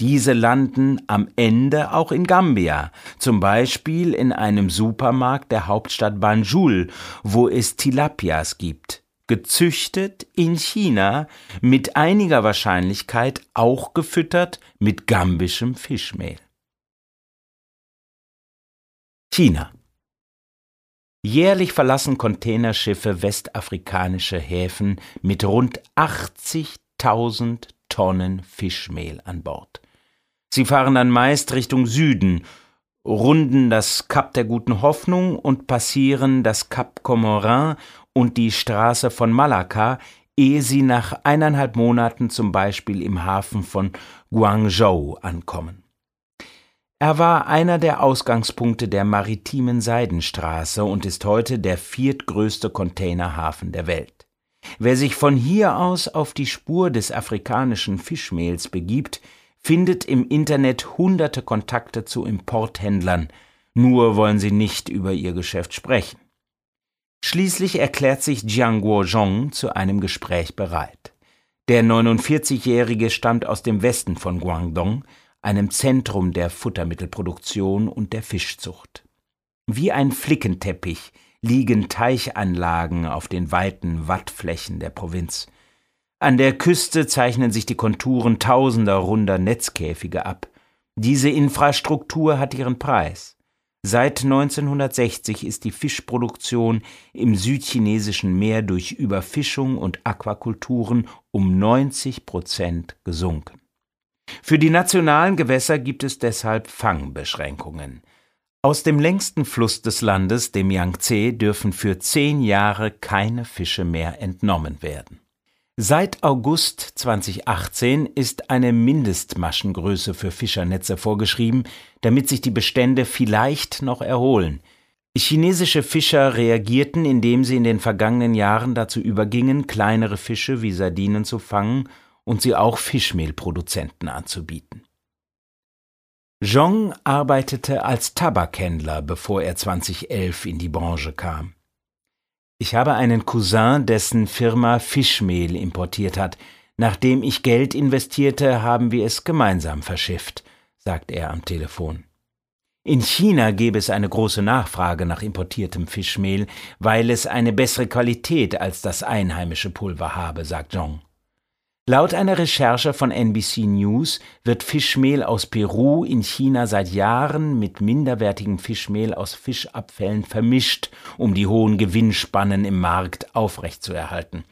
Diese landen am Ende auch in Gambia, zum Beispiel in einem Supermarkt der Hauptstadt Banjul, wo es Tilapias gibt, gezüchtet in China, mit einiger Wahrscheinlichkeit auch gefüttert mit gambischem Fischmehl. China Jährlich verlassen Containerschiffe westafrikanische Häfen mit rund 80.000 Tonnen Fischmehl an Bord. Sie fahren dann meist Richtung Süden, runden das Kap der Guten Hoffnung und passieren das Kap Comorin und die Straße von Malakka, ehe sie nach eineinhalb Monaten zum Beispiel im Hafen von Guangzhou ankommen. Er war einer der Ausgangspunkte der maritimen Seidenstraße und ist heute der viertgrößte Containerhafen der Welt. Wer sich von hier aus auf die Spur des afrikanischen Fischmehls begibt, findet im Internet hunderte Kontakte zu Importhändlern, nur wollen sie nicht über ihr Geschäft sprechen. Schließlich erklärt sich Jiang Guozhong zu einem Gespräch bereit. Der 49-Jährige stammt aus dem Westen von Guangdong, einem Zentrum der Futtermittelproduktion und der Fischzucht. Wie ein Flickenteppich liegen Teichanlagen auf den weiten Wattflächen der Provinz. An der Küste zeichnen sich die Konturen tausender runder Netzkäfige ab. Diese Infrastruktur hat ihren Preis. Seit 1960 ist die Fischproduktion im südchinesischen Meer durch Überfischung und Aquakulturen um 90 Prozent gesunken. Für die nationalen Gewässer gibt es deshalb Fangbeschränkungen. Aus dem längsten Fluss des Landes, dem Yangtze, dürfen für zehn Jahre keine Fische mehr entnommen werden. Seit August 2018 ist eine Mindestmaschengröße für Fischernetze vorgeschrieben, damit sich die Bestände vielleicht noch erholen. Chinesische Fischer reagierten, indem sie in den vergangenen Jahren dazu übergingen, kleinere Fische wie Sardinen zu fangen und sie auch Fischmehlproduzenten anzubieten. Zhong arbeitete als Tabakhändler, bevor er 2011 in die Branche kam. Ich habe einen Cousin, dessen Firma Fischmehl importiert hat. Nachdem ich Geld investierte, haben wir es gemeinsam verschifft, sagt er am Telefon. In China gäbe es eine große Nachfrage nach importiertem Fischmehl, weil es eine bessere Qualität als das einheimische Pulver habe, sagt Zhong. Laut einer Recherche von NBC News wird Fischmehl aus Peru in China seit Jahren mit minderwertigem Fischmehl aus Fischabfällen vermischt, um die hohen Gewinnspannen im Markt aufrechtzuerhalten.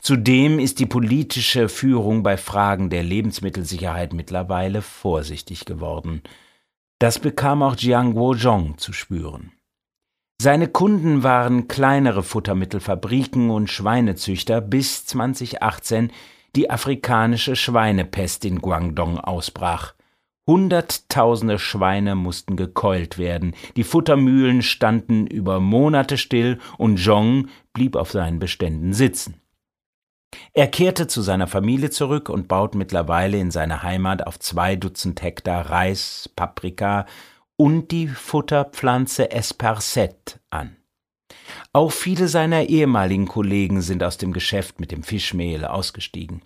Zudem ist die politische Führung bei Fragen der Lebensmittelsicherheit mittlerweile vorsichtig geworden. Das bekam auch Jiang Guozhong zu spüren. Seine Kunden waren kleinere Futtermittelfabriken und Schweinezüchter bis 2018 die afrikanische Schweinepest in Guangdong ausbrach. Hunderttausende Schweine mussten gekeult werden, die Futtermühlen standen über Monate still und Zhong blieb auf seinen Beständen sitzen. Er kehrte zu seiner Familie zurück und baut mittlerweile in seiner Heimat auf zwei Dutzend Hektar Reis, Paprika und die Futterpflanze Esperset an. Auch viele seiner ehemaligen Kollegen sind aus dem Geschäft mit dem Fischmehl ausgestiegen.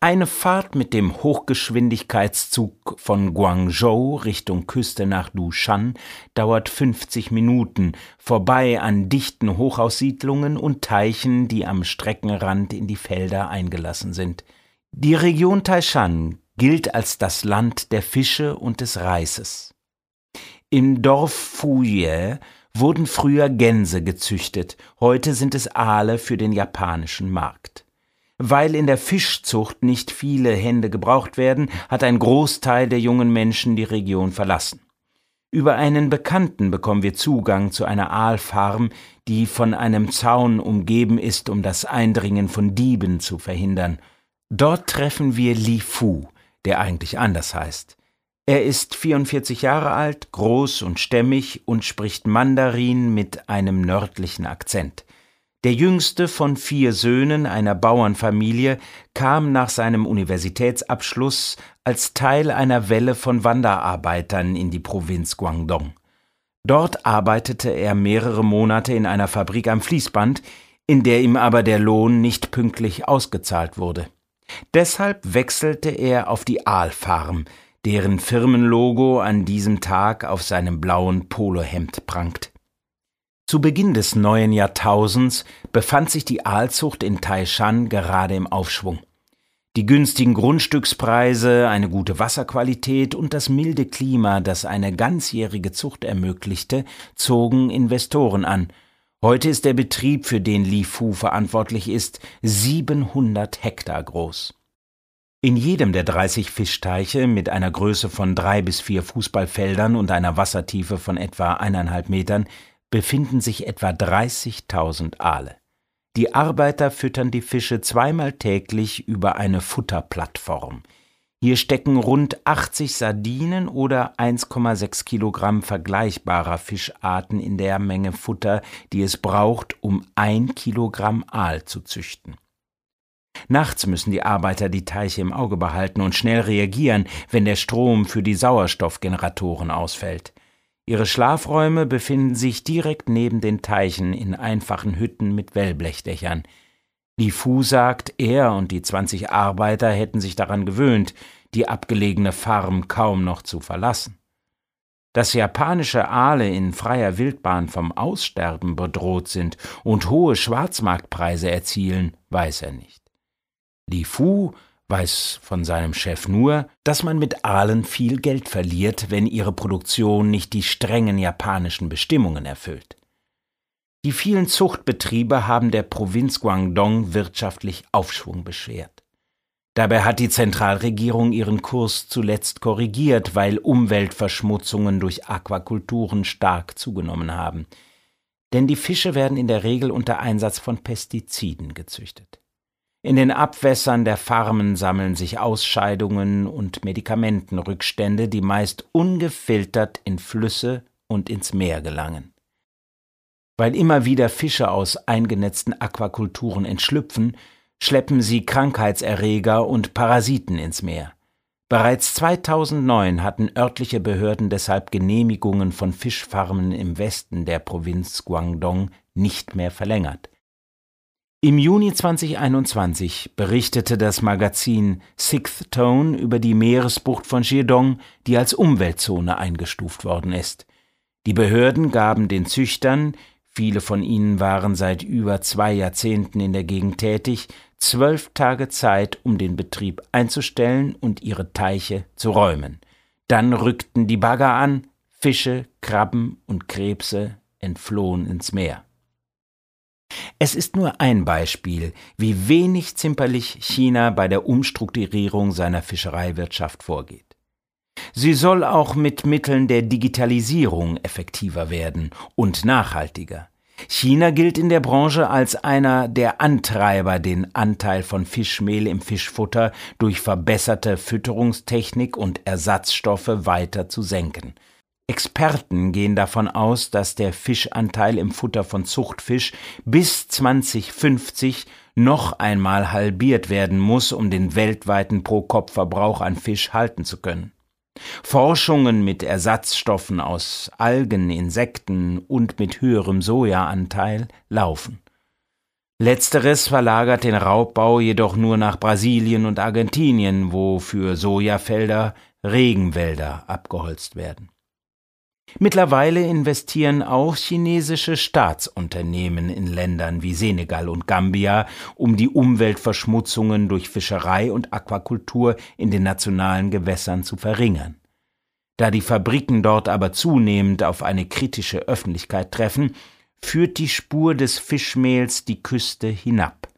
Eine Fahrt mit dem Hochgeschwindigkeitszug von Guangzhou Richtung Küste nach Dushan dauert 50 Minuten, vorbei an dichten Hochhaussiedlungen und Teichen, die am Streckenrand in die Felder eingelassen sind. Die Region Taishan gilt als das Land der Fische und des Reises. Im Dorf Fuyue wurden früher Gänse gezüchtet, heute sind es Aale für den japanischen Markt. Weil in der Fischzucht nicht viele Hände gebraucht werden, hat ein Großteil der jungen Menschen die Region verlassen. Über einen Bekannten bekommen wir Zugang zu einer Aalfarm, die von einem Zaun umgeben ist, um das Eindringen von Dieben zu verhindern. Dort treffen wir Li Fu, der eigentlich anders heißt. Er ist 44 Jahre alt, groß und stämmig und spricht Mandarin mit einem nördlichen Akzent. Der jüngste von vier Söhnen einer Bauernfamilie kam nach seinem Universitätsabschluss als Teil einer Welle von Wanderarbeitern in die Provinz Guangdong. Dort arbeitete er mehrere Monate in einer Fabrik am Fließband, in der ihm aber der Lohn nicht pünktlich ausgezahlt wurde. Deshalb wechselte er auf die Aalfarm, deren Firmenlogo an diesem Tag auf seinem blauen Polohemd prangt. Zu Beginn des neuen Jahrtausends befand sich die Aalzucht in Taishan gerade im Aufschwung. Die günstigen Grundstückspreise, eine gute Wasserqualität und das milde Klima, das eine ganzjährige Zucht ermöglichte, zogen Investoren an. Heute ist der Betrieb, für den Li Fu verantwortlich ist, 700 Hektar groß. In jedem der 30 Fischteiche mit einer Größe von drei bis vier Fußballfeldern und einer Wassertiefe von etwa eineinhalb Metern befinden sich etwa 30.000 Aale. Die Arbeiter füttern die Fische zweimal täglich über eine Futterplattform. Hier stecken rund 80 Sardinen oder 1,6 Kilogramm vergleichbarer Fischarten in der Menge Futter, die es braucht, um ein Kilogramm Aal zu züchten. Nachts müssen die Arbeiter die Teiche im Auge behalten und schnell reagieren, wenn der Strom für die Sauerstoffgeneratoren ausfällt. Ihre Schlafräume befinden sich direkt neben den Teichen in einfachen Hütten mit Wellblechdächern. Li Fu sagt, er und die zwanzig Arbeiter hätten sich daran gewöhnt, die abgelegene Farm kaum noch zu verlassen. Dass japanische Aale in freier Wildbahn vom Aussterben bedroht sind und hohe Schwarzmarktpreise erzielen, weiß er nicht. Li Fu weiß von seinem Chef nur, dass man mit Aalen viel Geld verliert, wenn ihre Produktion nicht die strengen japanischen Bestimmungen erfüllt. Die vielen Zuchtbetriebe haben der Provinz Guangdong wirtschaftlich Aufschwung beschert. Dabei hat die Zentralregierung ihren Kurs zuletzt korrigiert, weil Umweltverschmutzungen durch Aquakulturen stark zugenommen haben. Denn die Fische werden in der Regel unter Einsatz von Pestiziden gezüchtet. In den Abwässern der Farmen sammeln sich Ausscheidungen und Medikamentenrückstände, die meist ungefiltert in Flüsse und ins Meer gelangen. Weil immer wieder Fische aus eingenetzten Aquakulturen entschlüpfen, schleppen sie Krankheitserreger und Parasiten ins Meer. Bereits 2009 hatten örtliche Behörden deshalb Genehmigungen von Fischfarmen im Westen der Provinz Guangdong nicht mehr verlängert. Im Juni 2021 berichtete das Magazin Sixth Tone über die Meeresbucht von Jiedong, die als Umweltzone eingestuft worden ist. Die Behörden gaben den Züchtern, viele von ihnen waren seit über zwei Jahrzehnten in der Gegend tätig, zwölf Tage Zeit, um den Betrieb einzustellen und ihre Teiche zu räumen. Dann rückten die Bagger an, Fische, Krabben und Krebse entflohen ins Meer. Es ist nur ein Beispiel, wie wenig zimperlich China bei der Umstrukturierung seiner Fischereiwirtschaft vorgeht. Sie soll auch mit Mitteln der Digitalisierung effektiver werden und nachhaltiger. China gilt in der Branche als einer der Antreiber, den Anteil von Fischmehl im Fischfutter durch verbesserte Fütterungstechnik und Ersatzstoffe weiter zu senken. Experten gehen davon aus, dass der Fischanteil im Futter von Zuchtfisch bis 2050 noch einmal halbiert werden muss, um den weltweiten Pro-Kopf-Verbrauch an Fisch halten zu können. Forschungen mit Ersatzstoffen aus Algen, Insekten und mit höherem Sojaanteil laufen. Letzteres verlagert den Raubbau jedoch nur nach Brasilien und Argentinien, wo für Sojafelder Regenwälder abgeholzt werden. Mittlerweile investieren auch chinesische Staatsunternehmen in Ländern wie Senegal und Gambia, um die Umweltverschmutzungen durch Fischerei und Aquakultur in den nationalen Gewässern zu verringern. Da die Fabriken dort aber zunehmend auf eine kritische Öffentlichkeit treffen, führt die Spur des Fischmehls die Küste hinab.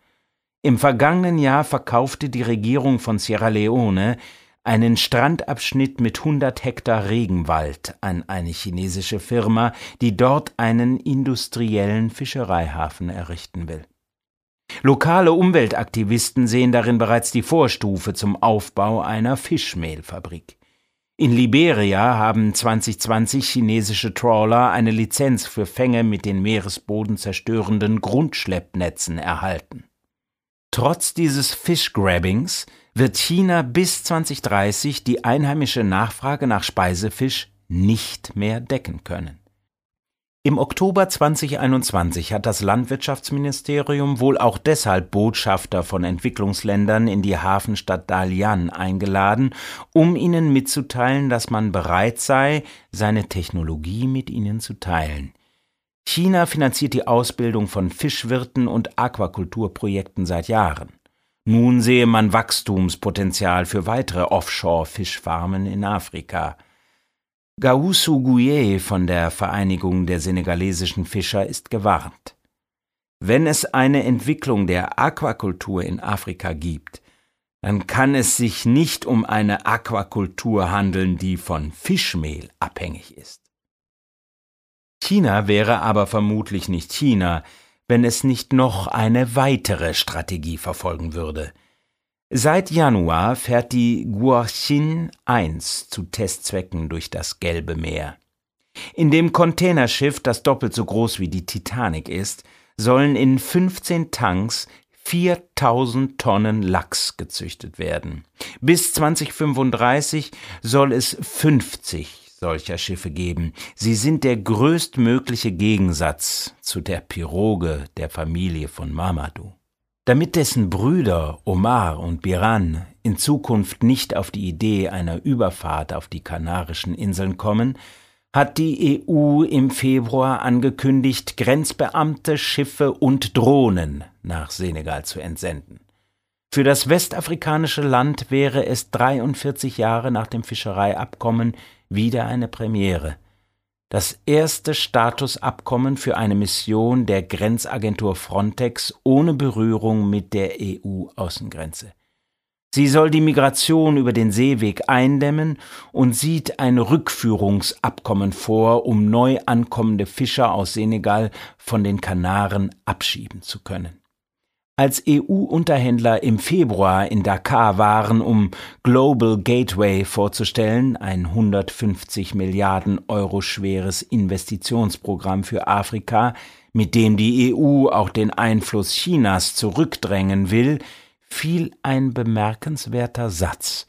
Im vergangenen Jahr verkaufte die Regierung von Sierra Leone einen Strandabschnitt mit 100 Hektar Regenwald an eine chinesische Firma, die dort einen industriellen Fischereihafen errichten will. Lokale Umweltaktivisten sehen darin bereits die Vorstufe zum Aufbau einer Fischmehlfabrik. In Liberia haben 2020 chinesische Trawler eine Lizenz für Fänge mit den Meeresboden zerstörenden Grundschleppnetzen erhalten. Trotz dieses Fischgrabbings wird China bis 2030 die einheimische Nachfrage nach Speisefisch nicht mehr decken können. Im Oktober 2021 hat das Landwirtschaftsministerium wohl auch deshalb Botschafter von Entwicklungsländern in die Hafenstadt Dalian eingeladen, um ihnen mitzuteilen, dass man bereit sei, seine Technologie mit ihnen zu teilen. China finanziert die Ausbildung von Fischwirten und Aquakulturprojekten seit Jahren. Nun sehe man Wachstumspotenzial für weitere Offshore-Fischfarmen in Afrika. Gausu Gouye von der Vereinigung der senegalesischen Fischer ist gewarnt. Wenn es eine Entwicklung der Aquakultur in Afrika gibt, dann kann es sich nicht um eine Aquakultur handeln, die von Fischmehl abhängig ist. China wäre aber vermutlich nicht China, wenn es nicht noch eine weitere Strategie verfolgen würde. Seit Januar fährt die Guoxin 1 zu Testzwecken durch das Gelbe Meer. In dem Containerschiff, das doppelt so groß wie die Titanic ist, sollen in 15 Tanks 4000 Tonnen Lachs gezüchtet werden. Bis 2035 soll es 50 solcher Schiffe geben. Sie sind der größtmögliche Gegensatz zu der Piroge der Familie von Mamadou. Damit dessen Brüder Omar und Biran in Zukunft nicht auf die Idee einer Überfahrt auf die Kanarischen Inseln kommen, hat die EU im Februar angekündigt, Grenzbeamte, Schiffe und Drohnen nach Senegal zu entsenden. Für das westafrikanische Land wäre es 43 Jahre nach dem Fischereiabkommen wieder eine Premiere. Das erste Statusabkommen für eine Mission der Grenzagentur Frontex ohne Berührung mit der EU-Außengrenze. Sie soll die Migration über den Seeweg eindämmen und sieht ein Rückführungsabkommen vor, um neu ankommende Fischer aus Senegal von den Kanaren abschieben zu können als EU-Unterhändler im Februar in Dakar waren, um Global Gateway vorzustellen, ein 150 Milliarden Euro schweres Investitionsprogramm für Afrika, mit dem die EU auch den Einfluss Chinas zurückdrängen will, fiel ein bemerkenswerter Satz.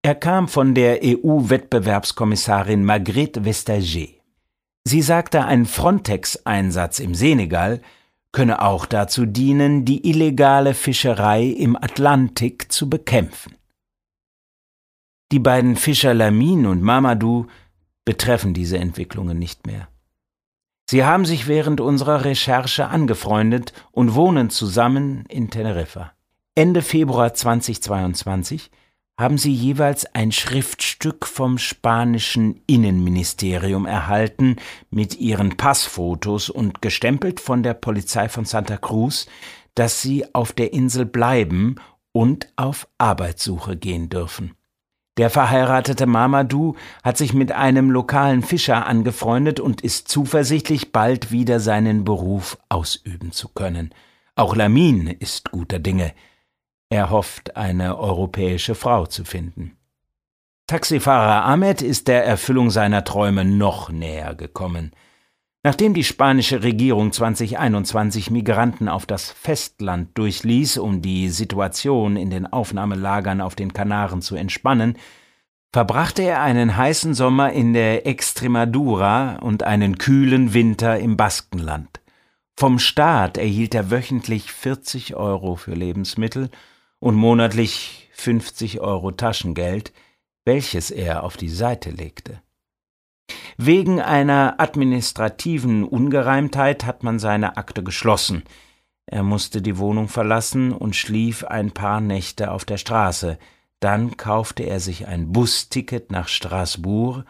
Er kam von der EU-Wettbewerbskommissarin Margrethe Vestager. Sie sagte, ein Frontex-Einsatz im Senegal könne auch dazu dienen, die illegale Fischerei im Atlantik zu bekämpfen. Die beiden Fischer Lamin und Mamadou betreffen diese Entwicklungen nicht mehr. Sie haben sich während unserer Recherche angefreundet und wohnen zusammen in Teneriffa. Ende Februar 2022 haben sie jeweils ein Schriftstück vom spanischen Innenministerium erhalten mit ihren Passfotos und gestempelt von der Polizei von Santa Cruz, dass sie auf der Insel bleiben und auf Arbeitssuche gehen dürfen. Der verheiratete Mamadou hat sich mit einem lokalen Fischer angefreundet und ist zuversichtlich, bald wieder seinen Beruf ausüben zu können. Auch Lamin ist guter Dinge. Er hofft, eine europäische Frau zu finden. Taxifahrer Ahmed ist der Erfüllung seiner Träume noch näher gekommen. Nachdem die spanische Regierung 2021 Migranten auf das Festland durchließ, um die Situation in den Aufnahmelagern auf den Kanaren zu entspannen, verbrachte er einen heißen Sommer in der Extremadura und einen kühlen Winter im Baskenland. Vom Staat erhielt er wöchentlich 40 Euro für Lebensmittel und monatlich 50 Euro Taschengeld, welches er auf die Seite legte. Wegen einer administrativen Ungereimtheit hat man seine Akte geschlossen. Er musste die Wohnung verlassen und schlief ein paar Nächte auf der Straße. Dann kaufte er sich ein Busticket nach Straßburg,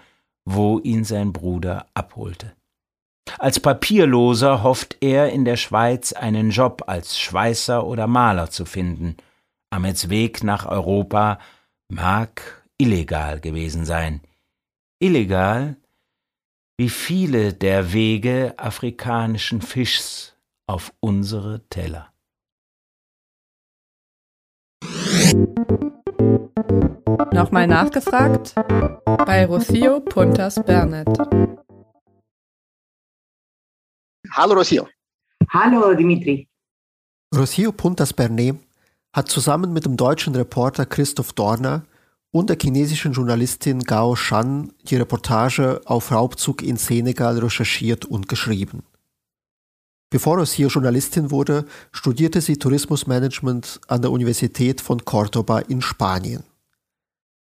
wo ihn sein Bruder abholte. Als Papierloser hofft er in der Schweiz einen Job als Schweißer oder Maler zu finden. Amets Weg nach Europa mag illegal gewesen sein. Illegal, wie viele der Wege afrikanischen Fischs auf unsere Teller. Nochmal nachgefragt bei Rocio Puntas Bernet. Hallo Rocio. Hallo Dimitri. Rocio Puntas Bernet hat zusammen mit dem deutschen Reporter Christoph Dorner und der chinesischen Journalistin Gao Shan die Reportage auf Raubzug in Senegal recherchiert und geschrieben. Bevor sie Journalistin wurde, studierte sie Tourismusmanagement an der Universität von Cordoba in Spanien.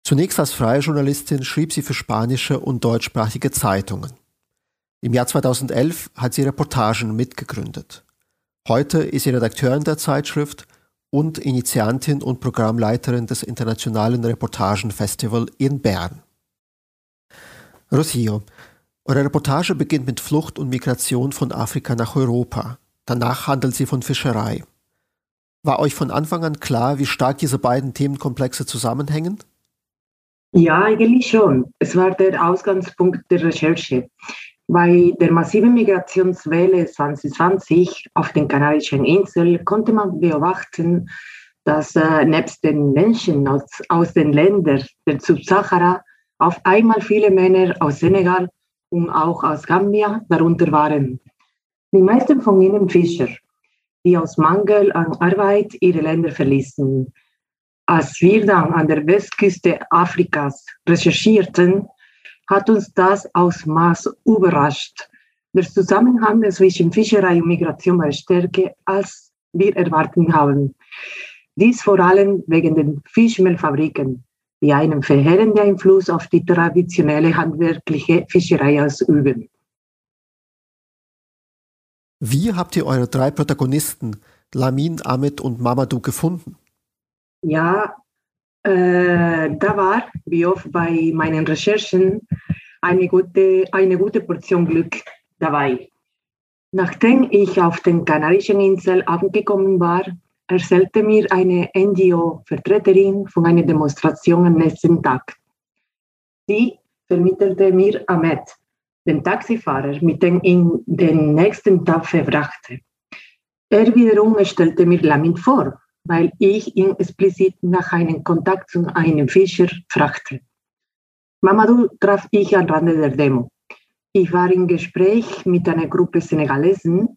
Zunächst als freie Journalistin schrieb sie für spanische und deutschsprachige Zeitungen. Im Jahr 2011 hat sie Reportagen mitgegründet. Heute ist sie Redakteurin der Zeitschrift und Initiantin und Programmleiterin des Internationalen Reportagenfestival in Bern. Rosillo, eure Reportage beginnt mit Flucht und Migration von Afrika nach Europa. Danach handelt sie von Fischerei. War euch von Anfang an klar, wie stark diese beiden Themenkomplexe zusammenhängen? Ja, eigentlich schon. Es war der Ausgangspunkt der Recherche. Bei der massiven Migrationswelle 2020 auf den Kanarischen Inseln konnte man beobachten, dass äh, nebst den Menschen aus, aus den Ländern der Subsahara auf einmal viele Männer aus Senegal und auch aus Gambia darunter waren. Die meisten von ihnen Fischer, die aus Mangel an Arbeit ihre Länder verließen. Als wir dann an der Westküste Afrikas recherchierten, hat uns das Ausmaß überrascht. Der Zusammenhang zwischen Fischerei und Migration war stärker, als wir erwartet haben. Dies vor allem wegen den Fischmehlfabriken, die einen verheerenden Einfluss auf die traditionelle handwerkliche Fischerei ausüben. Wie habt ihr eure drei Protagonisten, Lamin, Ahmed und Mamadou, gefunden? Ja, äh, da war, wie oft bei meinen Recherchen, eine gute, eine gute Portion Glück dabei. Nachdem ich auf den Kanarischen Inseln angekommen war, erzählte mir eine NGO-Vertreterin von einer Demonstration am nächsten Tag. Sie vermittelte mir Ahmed, den Taxifahrer, mit dem ich den nächsten Tag verbrachte. Er wiederum stellte mir Lamin vor, weil ich ihn explizit nach einem Kontakt zu einem Fischer fragte. Mamadou traf ich am Rande der Demo. Ich war im Gespräch mit einer Gruppe Senegalesen,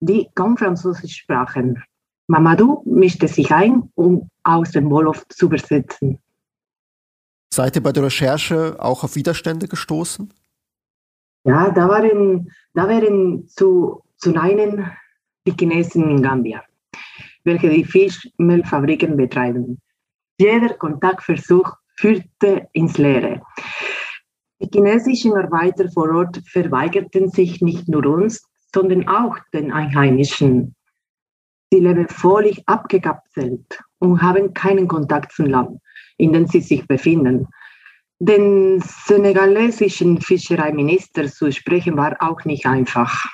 die kaum Französisch sprachen. Mamadou mischte sich ein, um aus dem Wolof zu übersetzen. Seid ihr bei der Recherche auch auf Widerstände gestoßen? Ja, da waren, da wären zu, zu nennen die Chinesen in Gambia, welche die Fischmehlfabriken betreiben. Jeder Kontaktversuch führte ins Leere. Die chinesischen Arbeiter vor Ort verweigerten sich nicht nur uns, sondern auch den Einheimischen. Sie leben völlig abgekapselt und haben keinen Kontakt zum Land, in dem sie sich befinden. Den senegalesischen Fischereiminister zu sprechen war auch nicht einfach.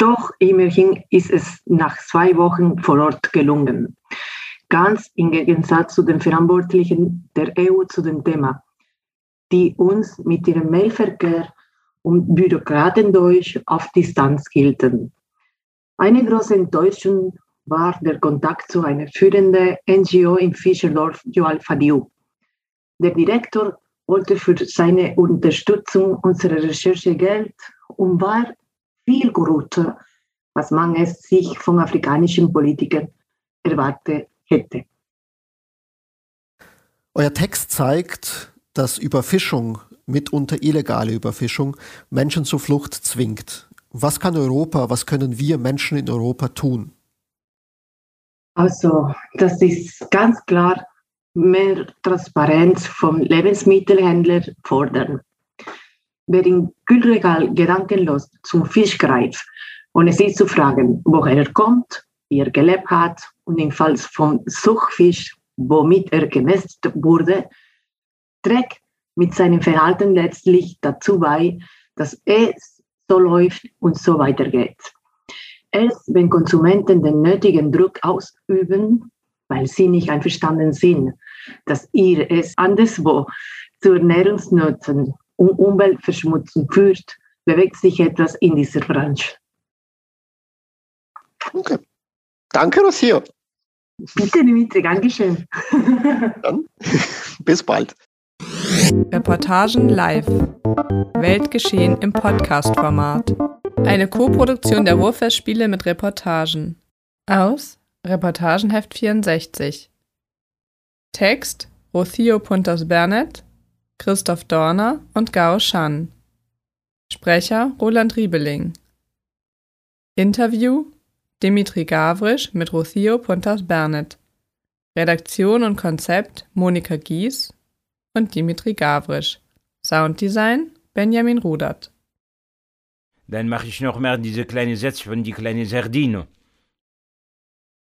Doch immerhin ist es nach zwei Wochen vor Ort gelungen. Ganz im Gegensatz zu den Verantwortlichen der EU zu dem Thema, die uns mit ihrem Mailverkehr und Bürokratendeutsch auf Distanz hielten. Eine große Enttäuschung war der Kontakt zu einer führenden NGO in Fischerdorf, Joal Fadiu. Der Direktor wollte für seine Unterstützung unserer Recherche Geld und war viel korrupter, was man es sich von afrikanischen Politikern erwartet hätte. Euer Text zeigt, dass Überfischung, mitunter illegale Überfischung, Menschen zur Flucht zwingt. Was kann Europa, was können wir Menschen in Europa tun? Also, das ist ganz klar mehr Transparenz vom Lebensmittelhändler fordern. Wer im Kühlregal gedankenlos zum Fisch greift, ohne sich zu fragen, woher er kommt, wie er gelebt hat und im Fall vom Suchfisch, womit er gemästet wurde, trägt mit seinem Verhalten letztlich dazu bei, dass es so läuft und so weitergeht. Erst wenn Konsumenten den nötigen Druck ausüben, weil sie nicht einverstanden sind, dass ihr es anderswo zu Ernährungsnutzen und Umweltverschmutzung führt, bewegt sich etwas in dieser Branche. Okay. Danke, Rocio. Bitte, Dimitri, Dankeschön. Dann bis bald. Reportagen live. Weltgeschehen im Podcast-Format. Eine Co-Produktion der Ruhrfestspiele mit Reportagen. Aus Reportagenheft 64. Text Rocio Puntas Bernet, Christoph Dorner und Gao Shan. Sprecher Roland Riebeling. Interview Dimitri Gavrisch mit Rocio Puntas Bernet. Redaktion und Konzept Monika Gies und Dimitri Gavrisch. Sounddesign Benjamin Rudert. Dann mache ich noch mal diese kleine Sätze von die kleine Sardine.